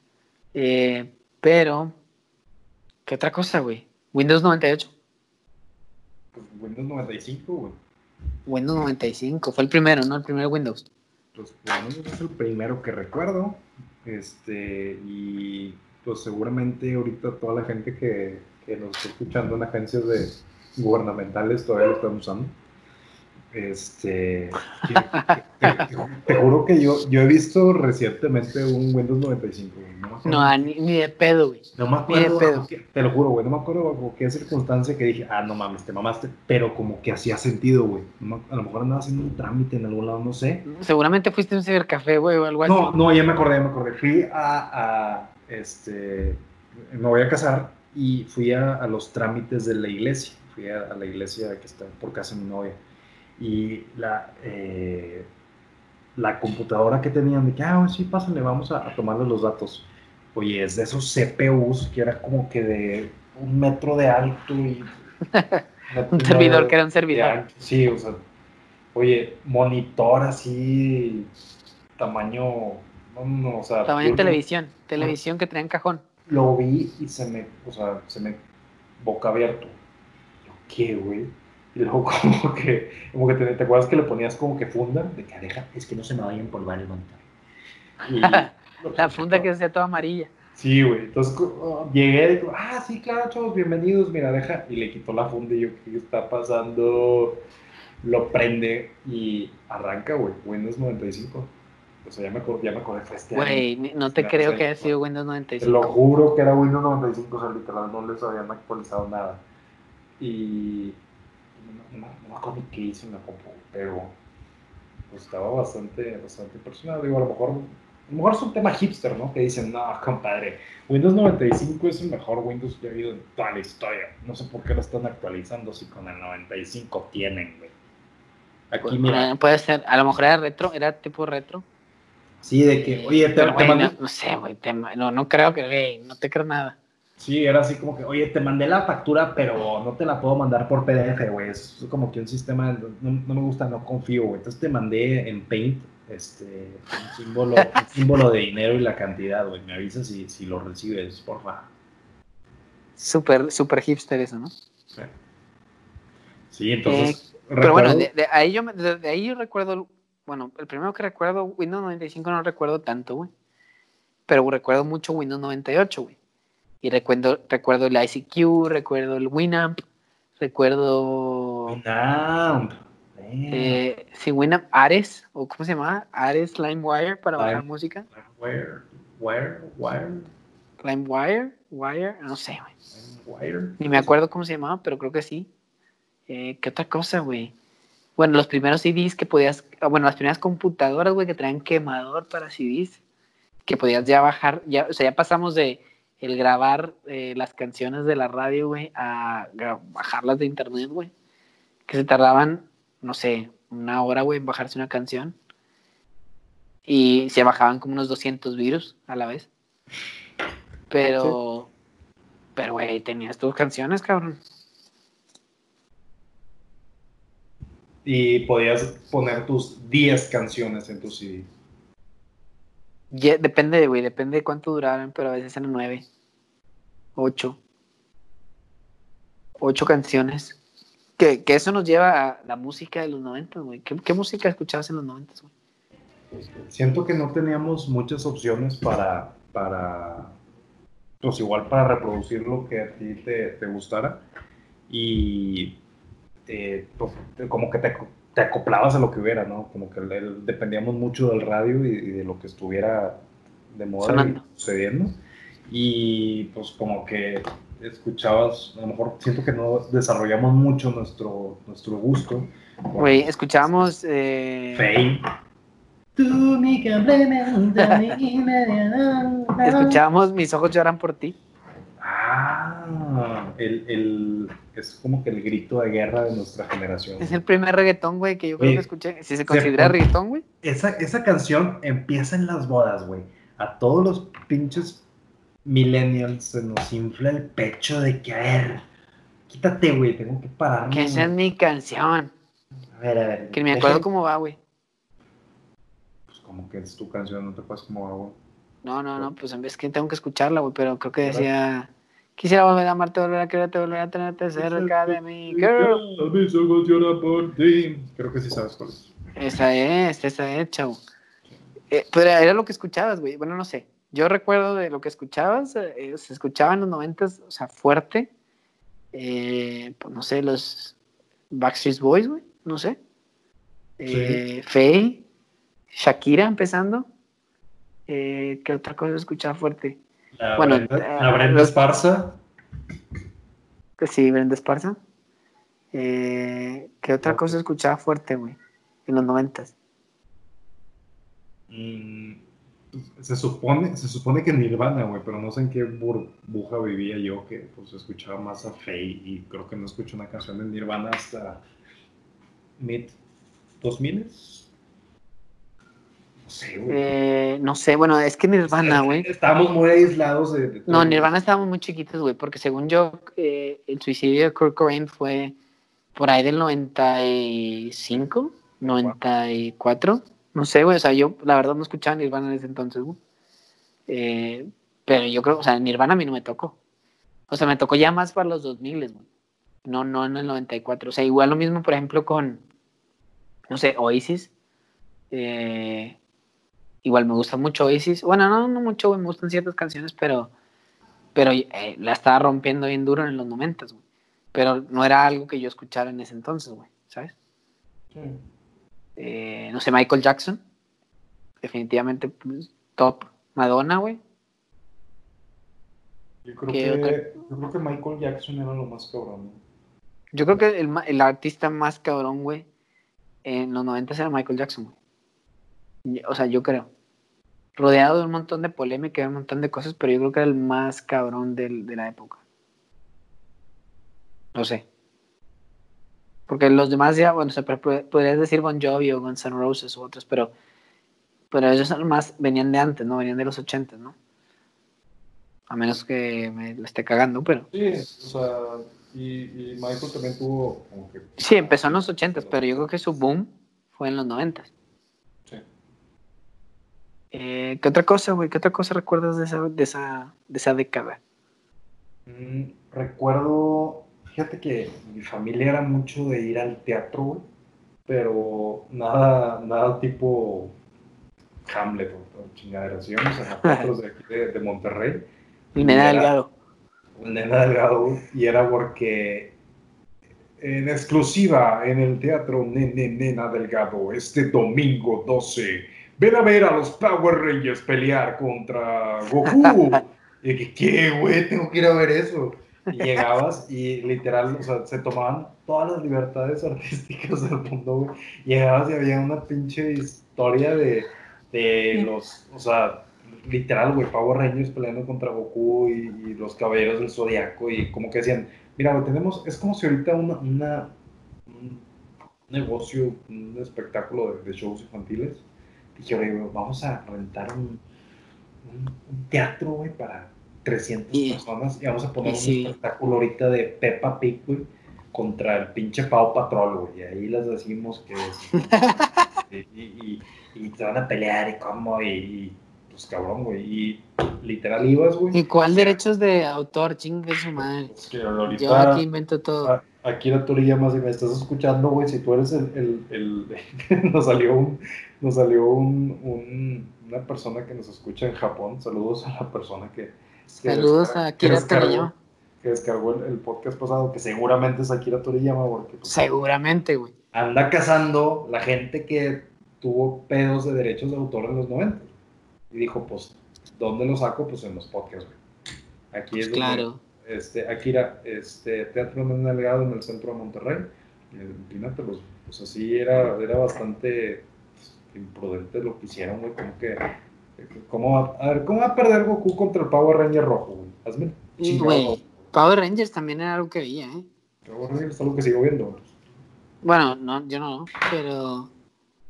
Eh, pero, ¿qué otra cosa, güey? Windows 98. Pues Windows 95, güey. Windows 95, fue el primero, ¿no? El primer Windows. Pues Windows es el primero que recuerdo. Este, y pues seguramente ahorita toda la gente que, nos está escuchando en agencias de gubernamentales todavía lo están usando. Este, te, juro que yo, yo he visto recientemente un Windows 95. No, ni, de pedo, güey. No me acuerdo. te lo juro, güey. No me acuerdo bajo qué circunstancia que dije, ah, no mames, te mamaste. Pero como que hacía sentido, güey. a lo mejor andaba haciendo un trámite en algún lado, no sé. Seguramente fuiste a un cibercafé, güey, o algo así. No, no, ya me acordé, ya me acordé. Fui a este, me voy a casar y fui a, los trámites de la iglesia. Fui a, la iglesia que está por casa de mi novia. Y la, eh, la computadora que tenían, de que, ah, sí, pásenle, vamos a, tomarle los datos. Oye, es de esos CPUs que era como que de un metro de alto y un servidor que era un servidor. sí, o sea, oye, monitor así, tamaño, no, o sea. Tamaño de televisión, televisión que traía en cajón. Lo vi y se me, o sea, se me boca abierto. ¿Qué, güey? Y luego como que, como que te, te, acuerdas que le ponías como que funda, de que deja, es que no se me vaya a empolvar el monitor. La funda que sea toda amarilla. Sí, güey. Entonces oh, llegué y digo, ah, sí, claro, chavos, bienvenidos, mira, deja. Y le quitó la funda y yo, ¿qué está pasando? Lo prende y arranca, güey, Windows 95. O sea, ya me, ya me acordé, fue este Güey, no te creo que haya sido Windows 95. Te lo juro que era Windows 95, o sea, literal, no les habían actualizado nada. Y no, me acuerdo qué hice en la compu, pero pues estaba bastante, bastante impresionado. Digo, a lo mejor a lo mejor es un tema hipster, ¿no? Que dicen, no, compadre, Windows 95 es el mejor Windows que ha habido en toda la historia. No sé por qué lo están actualizando si con el 95 tienen, güey. Aquí, pues, mira. Puede ser, a lo mejor era retro, era tipo retro. Sí, de que, oye, te, no, sé, güey, no, no creo que, güey, no te creo nada. Sí, era así como que, oye, te mandé la factura, pero no te la puedo mandar por PDF, güey. Es como que un sistema, no, no me gusta, no confío, güey. Entonces te mandé en Paint este, un símbolo, símbolo de dinero y la cantidad, güey. Me avisas si, si lo recibes, porfa. Súper, súper hipster eso, ¿no? Sí, sí entonces. Eh, pero bueno, de, ahí yo, de, ahí yo recuerdo, bueno, el primero que recuerdo, Windows 95 no recuerdo tanto, güey. Pero recuerdo mucho Windows 98, güey. Y recuerdo, recuerdo el ICQ, recuerdo el Winamp, recuerdo... Winamp. Eh, si Winamp Ares, o ¿cómo se llama? Ares LimeWire para bajar música. LimeWire, Wire, Wire. LimeWire, Wire, no sé, güey. Ni me acuerdo cómo se llamaba, pero creo que sí. Eh, ¿Qué otra cosa, güey? Bueno, los primeros CDs que podías, ah, bueno, las primeras computadoras, güey, que traían quemador para CDs, que podías ya bajar, ya, o sea, ya pasamos de el grabar eh, las canciones de la radio, güey, a bajarlas de internet, güey, que se tardaban no sé, una hora, güey, en bajarse una canción. Y se bajaban como unos 200 virus a la vez. Pero, pero, güey, tenías tus canciones, cabrón. Y podías poner tus 10 canciones en tu CD. Depende, güey, depende de cuánto duraran, pero a veces eran 9, 8. 8 canciones. Que, eso nos lleva a la música de los 90, güey. ¿Qué, música escuchabas en los 90, güey? Siento que no teníamos muchas opciones para, para, pues igual para reproducir lo que a ti te, gustara. Y eh, pues, como que te, te, acoplabas a lo que hubiera, ¿no? Como que dependíamos mucho del radio y, de lo que estuviera de moda sucediendo. Y pues como que escuchabas, a lo mejor siento que no desarrollamos mucho nuestro, nuestro gusto. Güey, escuchábamos... Eh... Fey. Escuchábamos Mis ojos lloran por ti. El, el, es como que el grito de guerra de nuestra generación. Es el primer reggaetón, güey, que yo creo que escuché. Si se considera reggaetón, güey. Esa, esa canción empieza en las bodas, güey. A todos los pinches millennials se nos infla el pecho de que, a ver, quítate, güey, tengo que pararme. Que esa es mi canción. A ver, a ver. Que me acuerdo cómo va, güey. Pues como que es tu canción, no te acuerdas cómo va, güey. No, no, no, pues en vez que tengo que escucharla, güey, pero creo que decía... Quisiera volver a amarte, volver a quererte, volver a tenerte cerca de mí, girl. Creo que sí sabes cuál es. Esa es, esa es, chavo. Eh, pero era lo que escuchabas, güey. Bueno, no sé. Yo recuerdo de lo que escuchabas, eh, se escuchaba en los noventas, o sea, fuerte. Eh, pues no sé, los Backstreet Boys, güey, no sé. Eh, Faye, Shakira empezando. ¿Qué otra cosa escuchaba fuerte? La bueno, Brenda, la Brenda Esparza. Pues sí, Brenda Esparza. ¿Qué otra cosa escuchaba fuerte, güey? En los noventas. Mm, se supone, se supone que Nirvana, güey, pero no sé en qué burbuja vivía yo que pues escuchaba más a Faye y creo que no escucho una canción de Nirvana hasta mid 2000 no Eh, no sé, bueno, es que Nirvana, güey. Estábamos muy aislados de. no, Nirvana estábamos muy chiquitos, güey, porque según yo, eh, el suicidio de Kurt Cobain fue por ahí del 95, 94. No sé, güey, o sea, yo la verdad no escuchaba Nirvana en ese entonces, güey. Eh, pero yo creo, o sea, Nirvana a mí no me tocó. O sea, me tocó ya más para los 2000, güey. No, no en el 94. O sea, igual lo mismo, por ejemplo, con, no sé, Oasis. Eh, igual me gusta mucho Oasis. Bueno, no, no mucho, güey, me gustan ciertas canciones, pero, pero eh, la estaba rompiendo bien duro en los momentos, güey. Pero no era algo que yo escuchara en ese entonces, güey, ¿sabes? Eh, no sé, Michael Jackson. Definitivamente pues, top. Madonna, güey. Yo creo, que, yo creo que Michael Jackson era lo más cabrón. Yo creo que el, el artista más cabrón, güey, en los 90 era Michael Jackson, güey. O sea, yo creo. Rodeado de un montón de polémica y un montón de cosas, pero yo creo que era el más cabrón de la época. No sé. Porque los demás ya, bueno, se podrías decir Bon Jovi o Guns N' Roses u otros, pero, pero ellos más venían de antes, ¿no? Venían de los 80, ¿no? A menos que me lo esté cagando, pero. Sí, o sea, y, Michael también tuvo como que... Sí, empezó en los 80, pero yo creo que su boom fue en los 90. Sí. Eh, ¿Qué otra cosa, güey? ¿Qué otra cosa recuerdas de esa, de esa, de esa década? Mm, recuerdo, fíjate que mi familia era mucho de ir al teatro, güey, pero nada, nada tipo Hamlet o chingaderas. Íbamos a teatros de aquí de, Monterrey. Da Delgado. Nena Delgado, y era porque en exclusiva en el teatro Nene Nena Delgado, este domingo 12, ven a ver a los Power Rangers pelear contra Goku. y que, ¿qué, güey? Tengo que ir a ver eso. Y llegabas y literal, o sea, se tomaban todas las libertades artísticas del mundo, güey. Llegabas y había una pinche historia de, de los, o sea, literal, güey, Power Rangers peleando contra Goku y, los Caballeros del Zodiaco y como que decían, mira, lo tenemos, es como si ahorita una, una un negocio, un espectáculo de, shows infantiles, dije, güey, vamos a rentar un, un, teatro, güey, para 300 personas y vamos a poner un espectáculo ahorita de Peppa Pig, güey, contra el pinche Pau Patrol, güey, y ahí les decimos que... y, y, y, van a pelear y cómo, y pues cabrón, güey. Y literal ibas, güey. ¿Y cuál derechos de autor? Chingue su madre. Yo aquí invento todo. Aquí la Toriyama, si me estás escuchando, güey, si tú eres el. el, nos salió un. Nos salió un, una persona que nos escucha en Japón. Saludos a la persona que. Saludos a Akira Toriyama. Que descargó el, podcast pasado, que seguramente es Akira Toriyama, porque. Pues, seguramente, güey. Anda cazando la gente que tuvo pedos de derechos de autor en los 90. Y dijo, pues, ¿dónde lo saco? Pues en los podcasts, Aquí es claro. Este, Akira, este, Teatro Delgado en el centro de Monterrey. Imagínate, pues, pues así era, era bastante pues, imprudente lo que hicieron, güey, como que, ¿cómo, a ver, ¿cómo va a perder Goku contra el Power Ranger rojo, güey? Hazme güey, Power Rangers también era algo que veía, ¿eh? Power Rangers es algo que sigo viendo. Bueno, no, yo no, pero,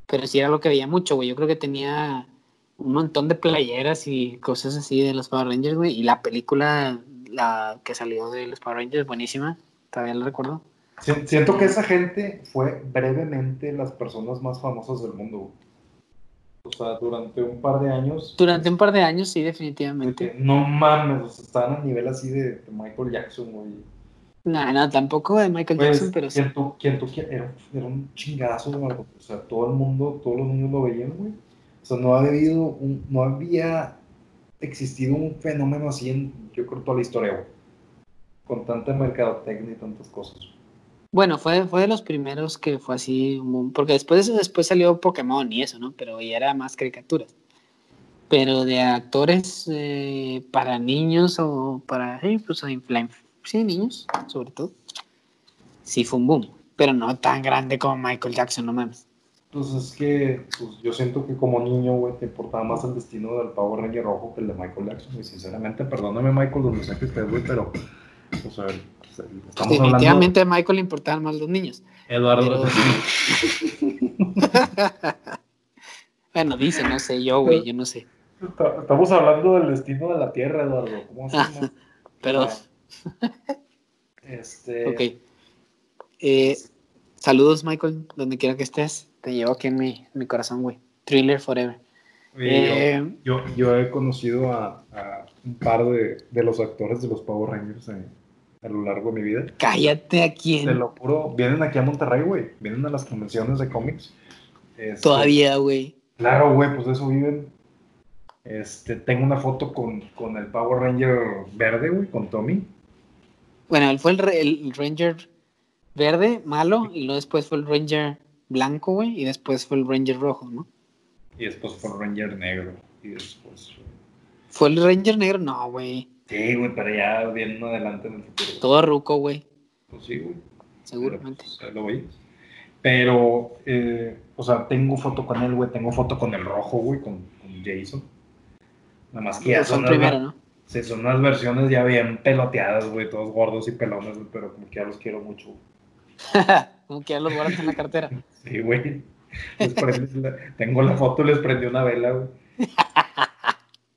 pero sí era lo que veía mucho, güey. Yo creo que tenía un montón de playeras y cosas así de los Power Rangers, güey. Y la película, la que salió de los Power Rangers, buenísima. Todavía lo recuerdo. Siento que esa gente fue brevemente las personas más famosas del mundo. O sea, durante un par de años. Durante un par de años, sí, definitivamente. No mames, estaban a nivel así de, Michael Jackson, güey. No, no, tampoco de Michael pues, Jackson, pero sí. Quien tú, era, era, un chingazo, güey. O sea, todo el mundo, todos los niños lo veían, güey sea, no, ha habido un, no había existido un fenómeno así en, yo creo, toda la historia, Con tanta mercadotecnia y tantas cosas. Bueno, fue, fue de los primeros que fue así, porque después después salió Pokémon y eso, ¿no? Pero ya era más caricaturas. Pero de actores eh, para niños o para, sí, pues sí, niños, sobre todo. Sí fue un boom, pero no tan grande como Michael Jackson, no mames. Pues es que pues, yo siento que como niño, güey, te importaba más el destino del Power Ranger rojo que el de Michael Jackson, y sinceramente, perdóname, Michael, donde sea que estés, güey, pero, o sea, estamos Definitivamente a Michael le importaban más los niños. Eduardo. Bueno, dice, no sé, yo, güey, yo no sé. Estamos hablando del destino de la Tierra, Eduardo. ¿Cómo hacemos? Perdón. Este. Ok. Eh, saludos, Michael, donde quiera que estés. Te llevo aquí en mi, en mi corazón, güey. Thriller Forever. Eh, yo, yo, yo he conocido a, a un par de, de los actores de los Power Rangers a lo largo de mi vida. Cállate a Te quién. lo juro, vienen aquí a Monterrey, güey. Vienen a las convenciones de cómics. Este, Todavía, güey. Claro, güey, pues de eso viven. Este, tengo una foto con, con el Power Ranger verde, güey, con Tommy. Bueno, él fue el, el Ranger verde, malo, y luego después fue el Ranger blanco, güey, y después fue el Ranger rojo, ¿no? Y después fue el Ranger negro. Y después. ¿Fue el Ranger negro? No, güey. Sí, güey, pero ya vienen adelante en el futuro. Todo ruco, güey. Pues sí, güey. Seguramente. Pero, pues, lo veis. Pero, eh, o sea, tengo foto con él, güey. Tengo foto con el rojo, güey, con, con Jason. Nada más que ya son, primero, ¿no? sí, son unas versiones ya bien peloteadas, güey. Todos gordos y pelones, güey, pero como que ya los quiero mucho. Como que ya los guardas en la cartera. Sí, güey. La- tengo la foto, les prendí una vela, güey.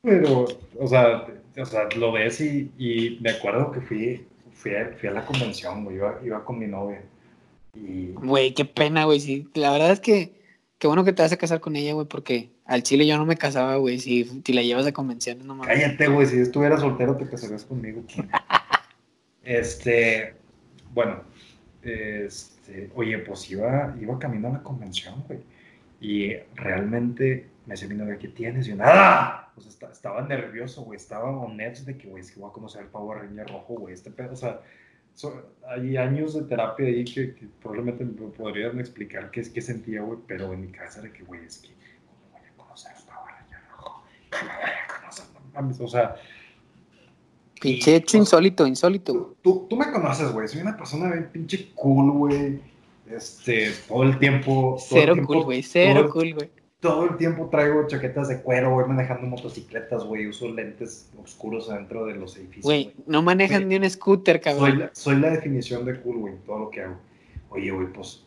Pero, o sea, o sea lo ves y, y me acuerdo que fui, fui, a, fui a la convención, güey. Iba, iba con mi novia. Y Güey, qué pena, güey. Sí, la verdad es que qué bueno que te vas a casar con ella, güey, porque al chile yo no me casaba, güey. Si, si la llevas a convenciones, no mames. cállate, güey. Si estuviera soltero, te casarías conmigo. Este, bueno, este, oye, pues iba, iba camino a la convención, güey. Y realmente me decía mi novia, ¿qué tienes? Y yo, nada. Pues esta- estaba nervioso, güey. Estaba on edge de que, güey, es que voy a conocer al Power Ranger rojo, güey. Este pedo, o sea, so- hay años de terapia ahí que, que probablemente me podrían explicar qué, qué sentía, güey. Pero en mi cabeza era que, güey, es que, ¿cómo voy a conocer al Power Ranger rojo? ¿Cómo voy a conocer? No mames, o sea, Pinche hecho insólito, insólito. Tú, tú, tú me conoces, güey. Soy una persona bien pinche cool, güey. Este, todo el tiempo. todo el Cero tiempo- cool, güey. Cero todo cool, güey. Todo el tiempo traigo chaquetas de cuero, güey, manejando motocicletas, güey. Uso lentes oscuros adentro de los edificios. Güey, no manejan ni un scooter, Soy cabrón. la, soy la definición de cool, güey, todo lo que hago. Oye, güey, pues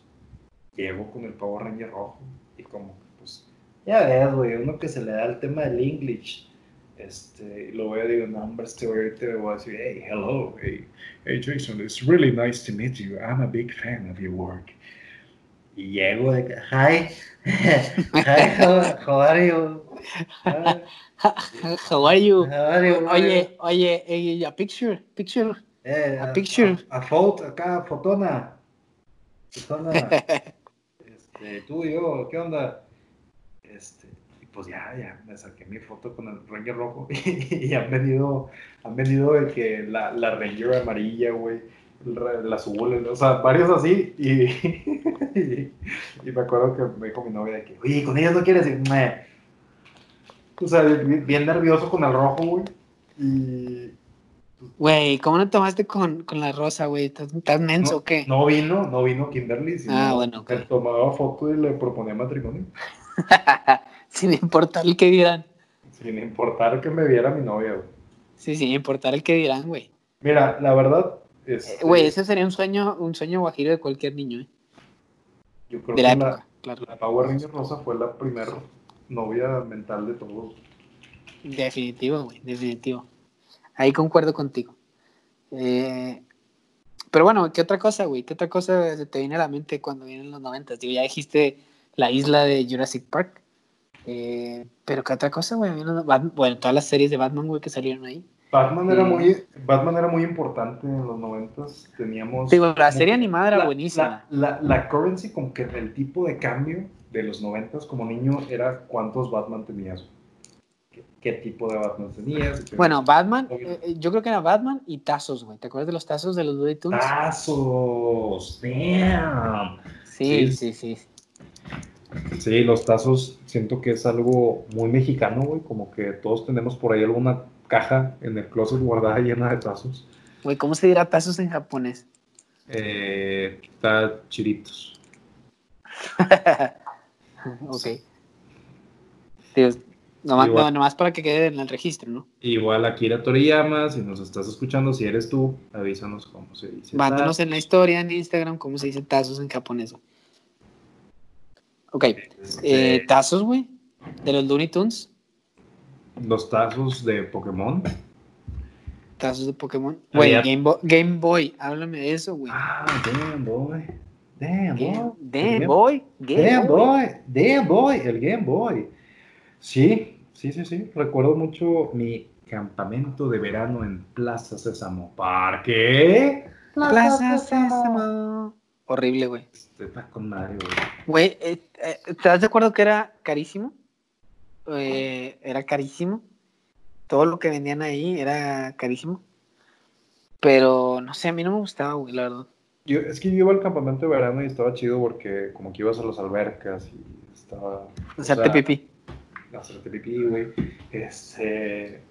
llego con el Power Ranger rojo y como pues, ya ves, güey, uno que se le da el tema del English. Este, lo veo digo, no, hombre, este ahorita le voy a decir, hey, hello, hey, hey, Jason, it's really nice to meet you. I'm a big fan of your work. Y llego de hi, hi, how, how are you? Hi, How are you? how are you? Oye, oye, a picture, picture. Eh, A picture. A, a foto, acá, fotona. Fotona. este, tú y yo, ¿qué onda? Este, pues ya, ya, me saqué mi foto con el Ranger rojo y, han venido, han venido de que la, la Ranger amarilla, güey, la azul, o sea, varios así y, y, y me acuerdo que me dijo mi novia de que, oye, ¿con ellos no quieres ir? "Meh". O sea, bien nervioso con el rojo, güey, y Güey, ¿cómo no tomaste con, con la rosa, güey? ¿Estás, menso no, o qué? No vino, no vino Kimberly. Sino Ah, bueno, ok. Le tomaba foto y le proponía matrimonio. Sin importar el que dirán. Sin importar que me viera mi novia, güey. Sí, sin importar el que dirán, güey. Mira, la verdad. Eh, Este, Güey, ese sería un sueño, un sueño guajiro de cualquier niño, ¿eh? yo creo De la que época, la, claro. la Power Ranger Rosa fue la primera novia mental de todos. Definitivo, güey, definitivo. Ahí concuerdo contigo. Eh, pero bueno, ¿qué otra cosa, güey? ¿Qué otra cosa se te viene a la mente cuando vienen los noventas? Digo, ya dijiste la isla de Jurassic Park. Eh, pero ¿qué otra cosa, güey? Bueno, todas las series de Batman, güey, que salieron ahí. Batman era Sí. muy, Batman era muy importante en los noventas. Teníamos. Digo, la serie animada era la- buenísima. La, la, la currency, como que el tipo de cambio de los noventas como niño era cuántos Batman tenías. ¿Qué, qué tipo de Batman tenías? Bueno, Batman, eh, eh, yo creo que era Batman y tazos, güey. ¿Te acuerdas de los tazos de los Looney Tunes? Tazos, damn. sí, sí. sí, sí. Sí, los tazos siento que es algo muy mexicano, güey. Como que todos tenemos por ahí alguna caja en el closet guardada llena de tazos. Güey, ¿cómo se dirá tazos en japonés? Eh, está chiritos. ok. Nomás, Igual. no, nomás para que quede en el registro, ¿no? Igual Akira Toriyama, si nos estás escuchando, si eres tú, avísanos cómo se dice. Mándanos en la historia en Instagram cómo se dice tazos en japonés. güey. Ok, Este, eh, tazos, güey. ¿De los Looney Tunes? Los tazos de Pokémon. Tazos de Pokémon. Güey, Game, Boy, Game Boy, háblame de eso, güey. Ah, Game Boy. Damn Boy. Damn Boy. Game Boy. Damn Boy. El Game Boy. Sí, sí, sí, sí. Recuerdo mucho mi campamento de verano en Plaza Sésamo. ¿Parque? Plaza Sésamo. Horrible, güey. Está con Mario, güey. Güey, eh, eh, ¿estás de acuerdo que era carísimo? Eh, era carísimo. Todo lo que vendían ahí era carísimo. Pero no sé, a mí no me gustaba, güey, la verdad. Yo, es que yo iba al campamento de verano y estaba chido porque como que ibas a las albercas y estaba... Hacerte pipí. Hacerte pipí, güey. Este...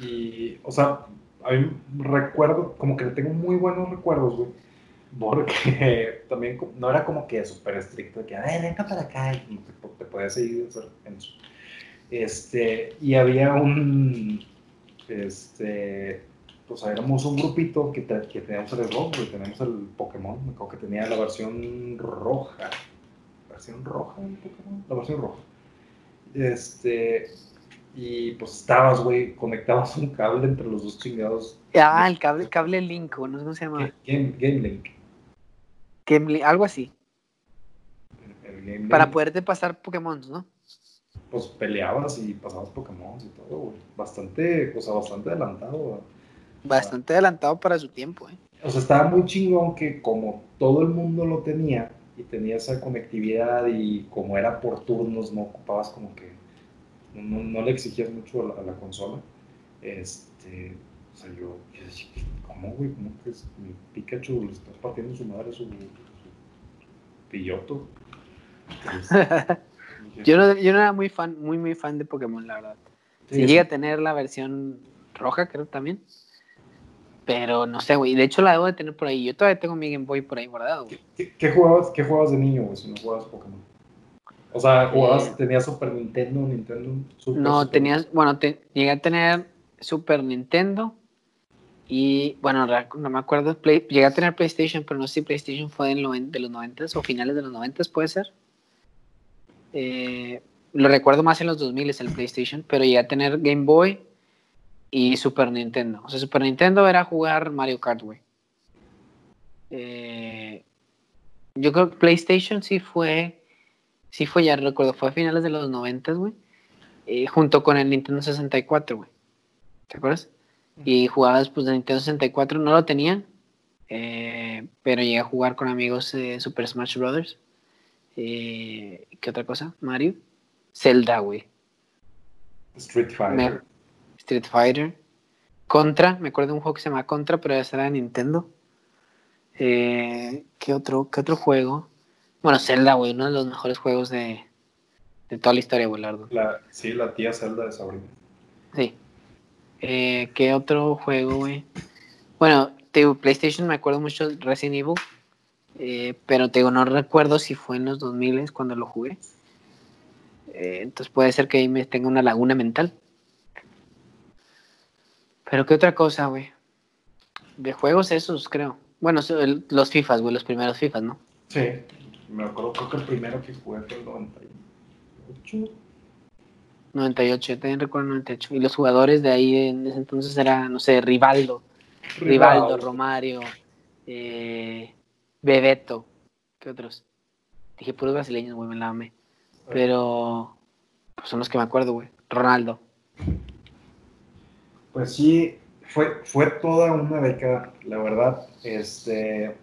Y, o sea, a mí recuerdo, como que tengo muy buenos recuerdos, güey. Porque también no era como que súper estricto, de que, a ver, venga para acá y te, te podías su este, y había un, este, pues éramos un grupito que, que teníamos el Slot, tenemos el Pokémon, me acuerdo que tenía la versión roja, versión roja del Pokémon, la versión roja. Este, y pues estabas, güey, conectabas un cable entre los dos chingados. Ah, el cable, cable Link, no sé cómo se llama. Game, Game Link. Game algo así. Para poderte pasar Pokémon, ¿no? pues peleabas y pasabas Pokémon y todo, güey. Bastante, o sea, bastante adelantado. Bastante adelantado para su tiempo, eh. O sea, estaba muy chingón que como todo el mundo lo tenía y tenía esa conectividad y como era por turnos, no ocupabas como que, no, le exigías mucho a la, consola. Este, o sea, yo, ¿cómo, güey? ¿Cómo que es, mi Pikachu le estás partiendo su madre su, su pilloto? Yo no, yo no era muy fan, muy, muy fan de Pokémon, la verdad. si llega a tener la versión roja, creo también. Pero no sé, güey. De hecho, la debo de tener por ahí. Yo todavía tengo mi Game Boy por ahí guardado, güey. ¿Qué, jugabas, ¿Qué jugabas de niño, güey, si no jugabas Pokémon? O sea, ¿jugabas, eh, tenías Super Nintendo, Nintendo? Super, no, tenías, bueno, te, llegué a tener Super Nintendo. Y bueno, no me acuerdo, llegué a tener PlayStation, pero no sé si PlayStation fue de los 90 o finales de los 90 puede ser. Eh, lo recuerdo más en los 2000 es el PlayStation, pero llegué a tener Game Boy y Super Nintendo. O sea, Super Nintendo era jugar Mario Kart, güey. Eh, yo creo que PlayStation sí fue, sí fue, ya recuerdo, fue a finales de los 90, güey. Eh, junto con el Nintendo 64, güey. ¿Te acuerdas? Y jugaba después de Nintendo 64, no lo tenía, pero llegué a jugar con amigos de Super Smash Brothers. Eh, ¿Qué otra cosa? Mario. Zelda, güey. Street Fighter. Street Fighter. Contra, me acuerdo de un juego que se llama Contra, pero ese era de Nintendo. Eh, ¿qué, otro, ¿Qué otro juego? Bueno, Zelda, güey, uno de los mejores juegos de, de toda la historia, güey, la, Sí, la tía Zelda de Sabrina. Sí. Eh, ¿Qué otro juego, güey? Bueno, de PlayStation me acuerdo mucho de Resident Evil. Eh, pero te digo, no recuerdo si fue en los 2000 cuando lo jugué. Eh, entonces puede ser que ahí me tenga una laguna mental. Pero qué otra cosa, güey. De juegos esos, creo. Bueno, los FIFAs, güey, los primeros FIFAs, ¿no? Sí, me acuerdo, creo que el primero que jugué fue el 98. 98, yo también recuerdo 98. Y los jugadores de ahí en ese entonces era, no sé, Rivaldo. Rivaldo, Romario, eh, Bebeto. ¿Qué otros? Dije puros brasileños, güey, me la amé. Pero pues son los que me acuerdo, güey. Ronaldo. Pues sí, fue, fue toda una década, la verdad. Este,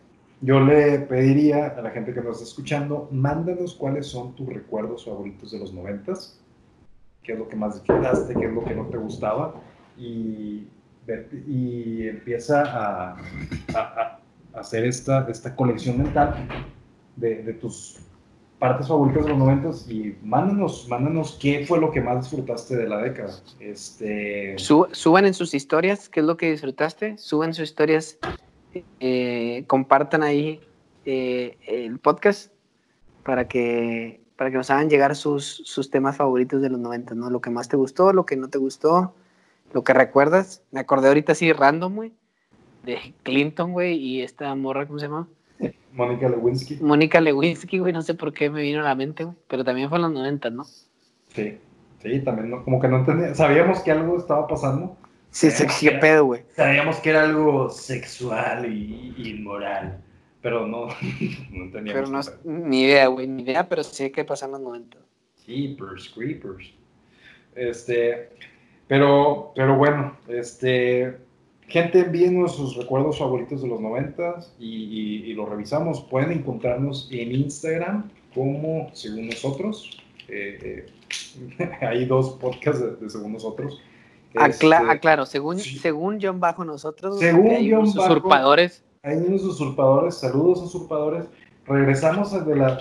yo le pediría a la gente que nos está escuchando, mándanos cuáles son tus recuerdos favoritos de los noventas, qué es lo que más disfrutaste, qué es lo que no te gustaba, y, y empieza a, hacer esta, esta colección mental de, tus partes favoritas de los noventas y mándanos, mándanos qué fue lo que más disfrutaste de la década. Este... suban en sus historias qué es lo que disfrutaste, suban sus historias, eh, compartan ahí eh, el podcast para que, para que nos hagan llegar sus, sus temas favoritos de los 90, ¿no? Lo que más te gustó, lo que no te gustó, lo que recuerdas. Me acordé ahorita así random, güey de Clinton, güey, y esta morra, ¿cómo se llama? Mónica Lewinsky. Mónica Lewinsky, güey, no sé por qué me vino a la mente, güey, pero también fue en los 90, ¿no? Sí, sí, también, no, como que no entendía, sabíamos que algo estaba pasando. Sí, sí, qué pedo, güey. Sabíamos que era algo sexual y, inmoral, pero no, no teníamos. Pero no, ni idea, güey, ni idea, pero sí que pasan los 90. Creepers, creepers. Este, pero, pero bueno, este, gente, envíenos sus recuerdos favoritos de los 90 y, y, los revisamos. Pueden encontrarnos en Instagram como Según Nosotros. Eh, eh, hay dos podcasts de, Según Nosotros. aclaro, este, según, según John Bajo nosotros, según unos usurpadores. Hay unos usurpadores, saludos usurpadores. Regresamos de la,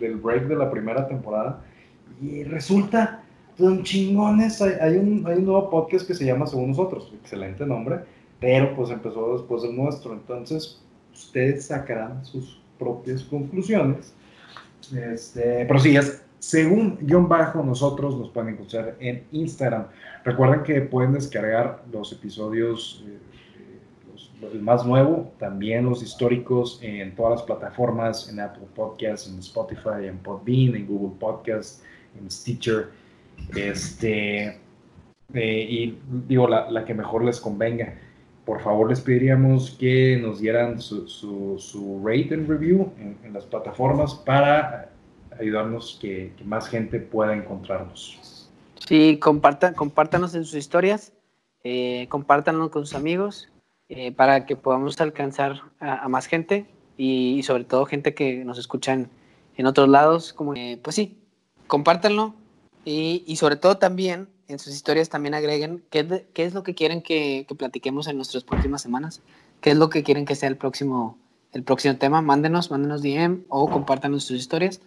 del break de la primera temporada y resulta son chingones. Hay, un, hay un nuevo podcast que se llama Según Nosotros, excelente nombre, pero pues empezó después del nuestro. Entonces, ustedes sacarán sus propias conclusiones. Este, pero sí, es según guion bajo, nosotros nos pueden encontrar en Instagram. Recuerden que pueden descargar los episodios, eh, el más nuevo, también los históricos en todas las plataformas, en Apple Podcasts, en Spotify, en Podbean, en Google Podcasts, en Stitcher. Este, eh, y digo, la, que mejor les convenga. Por favor, les pediríamos que nos dieran su, su, rate and review en, las plataformas para ayudarnos que, que, más gente pueda encontrarnos. Sí, compartan, compártanos en sus historias, eh, compártanos con sus amigos eh, para que podamos alcanzar a, más gente y, sobre todo gente que nos escuchan en otros lados. Como, pues sí, compártanlo, y, sobre todo también en sus historias también agreguen qué, qué es lo que quieren que, platiquemos en nuestras próximas semanas, qué es lo que quieren que sea el próximo, el próximo tema. Mándenos, mándenos DM o compártanos sus historias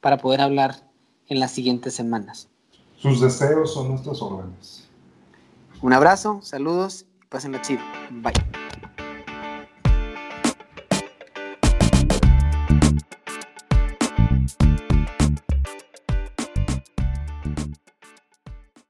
para poder hablar en las siguientes semanas. Sus deseos son nuestras órdenes. Un abrazo, saludos y pásenlo chido. Bye.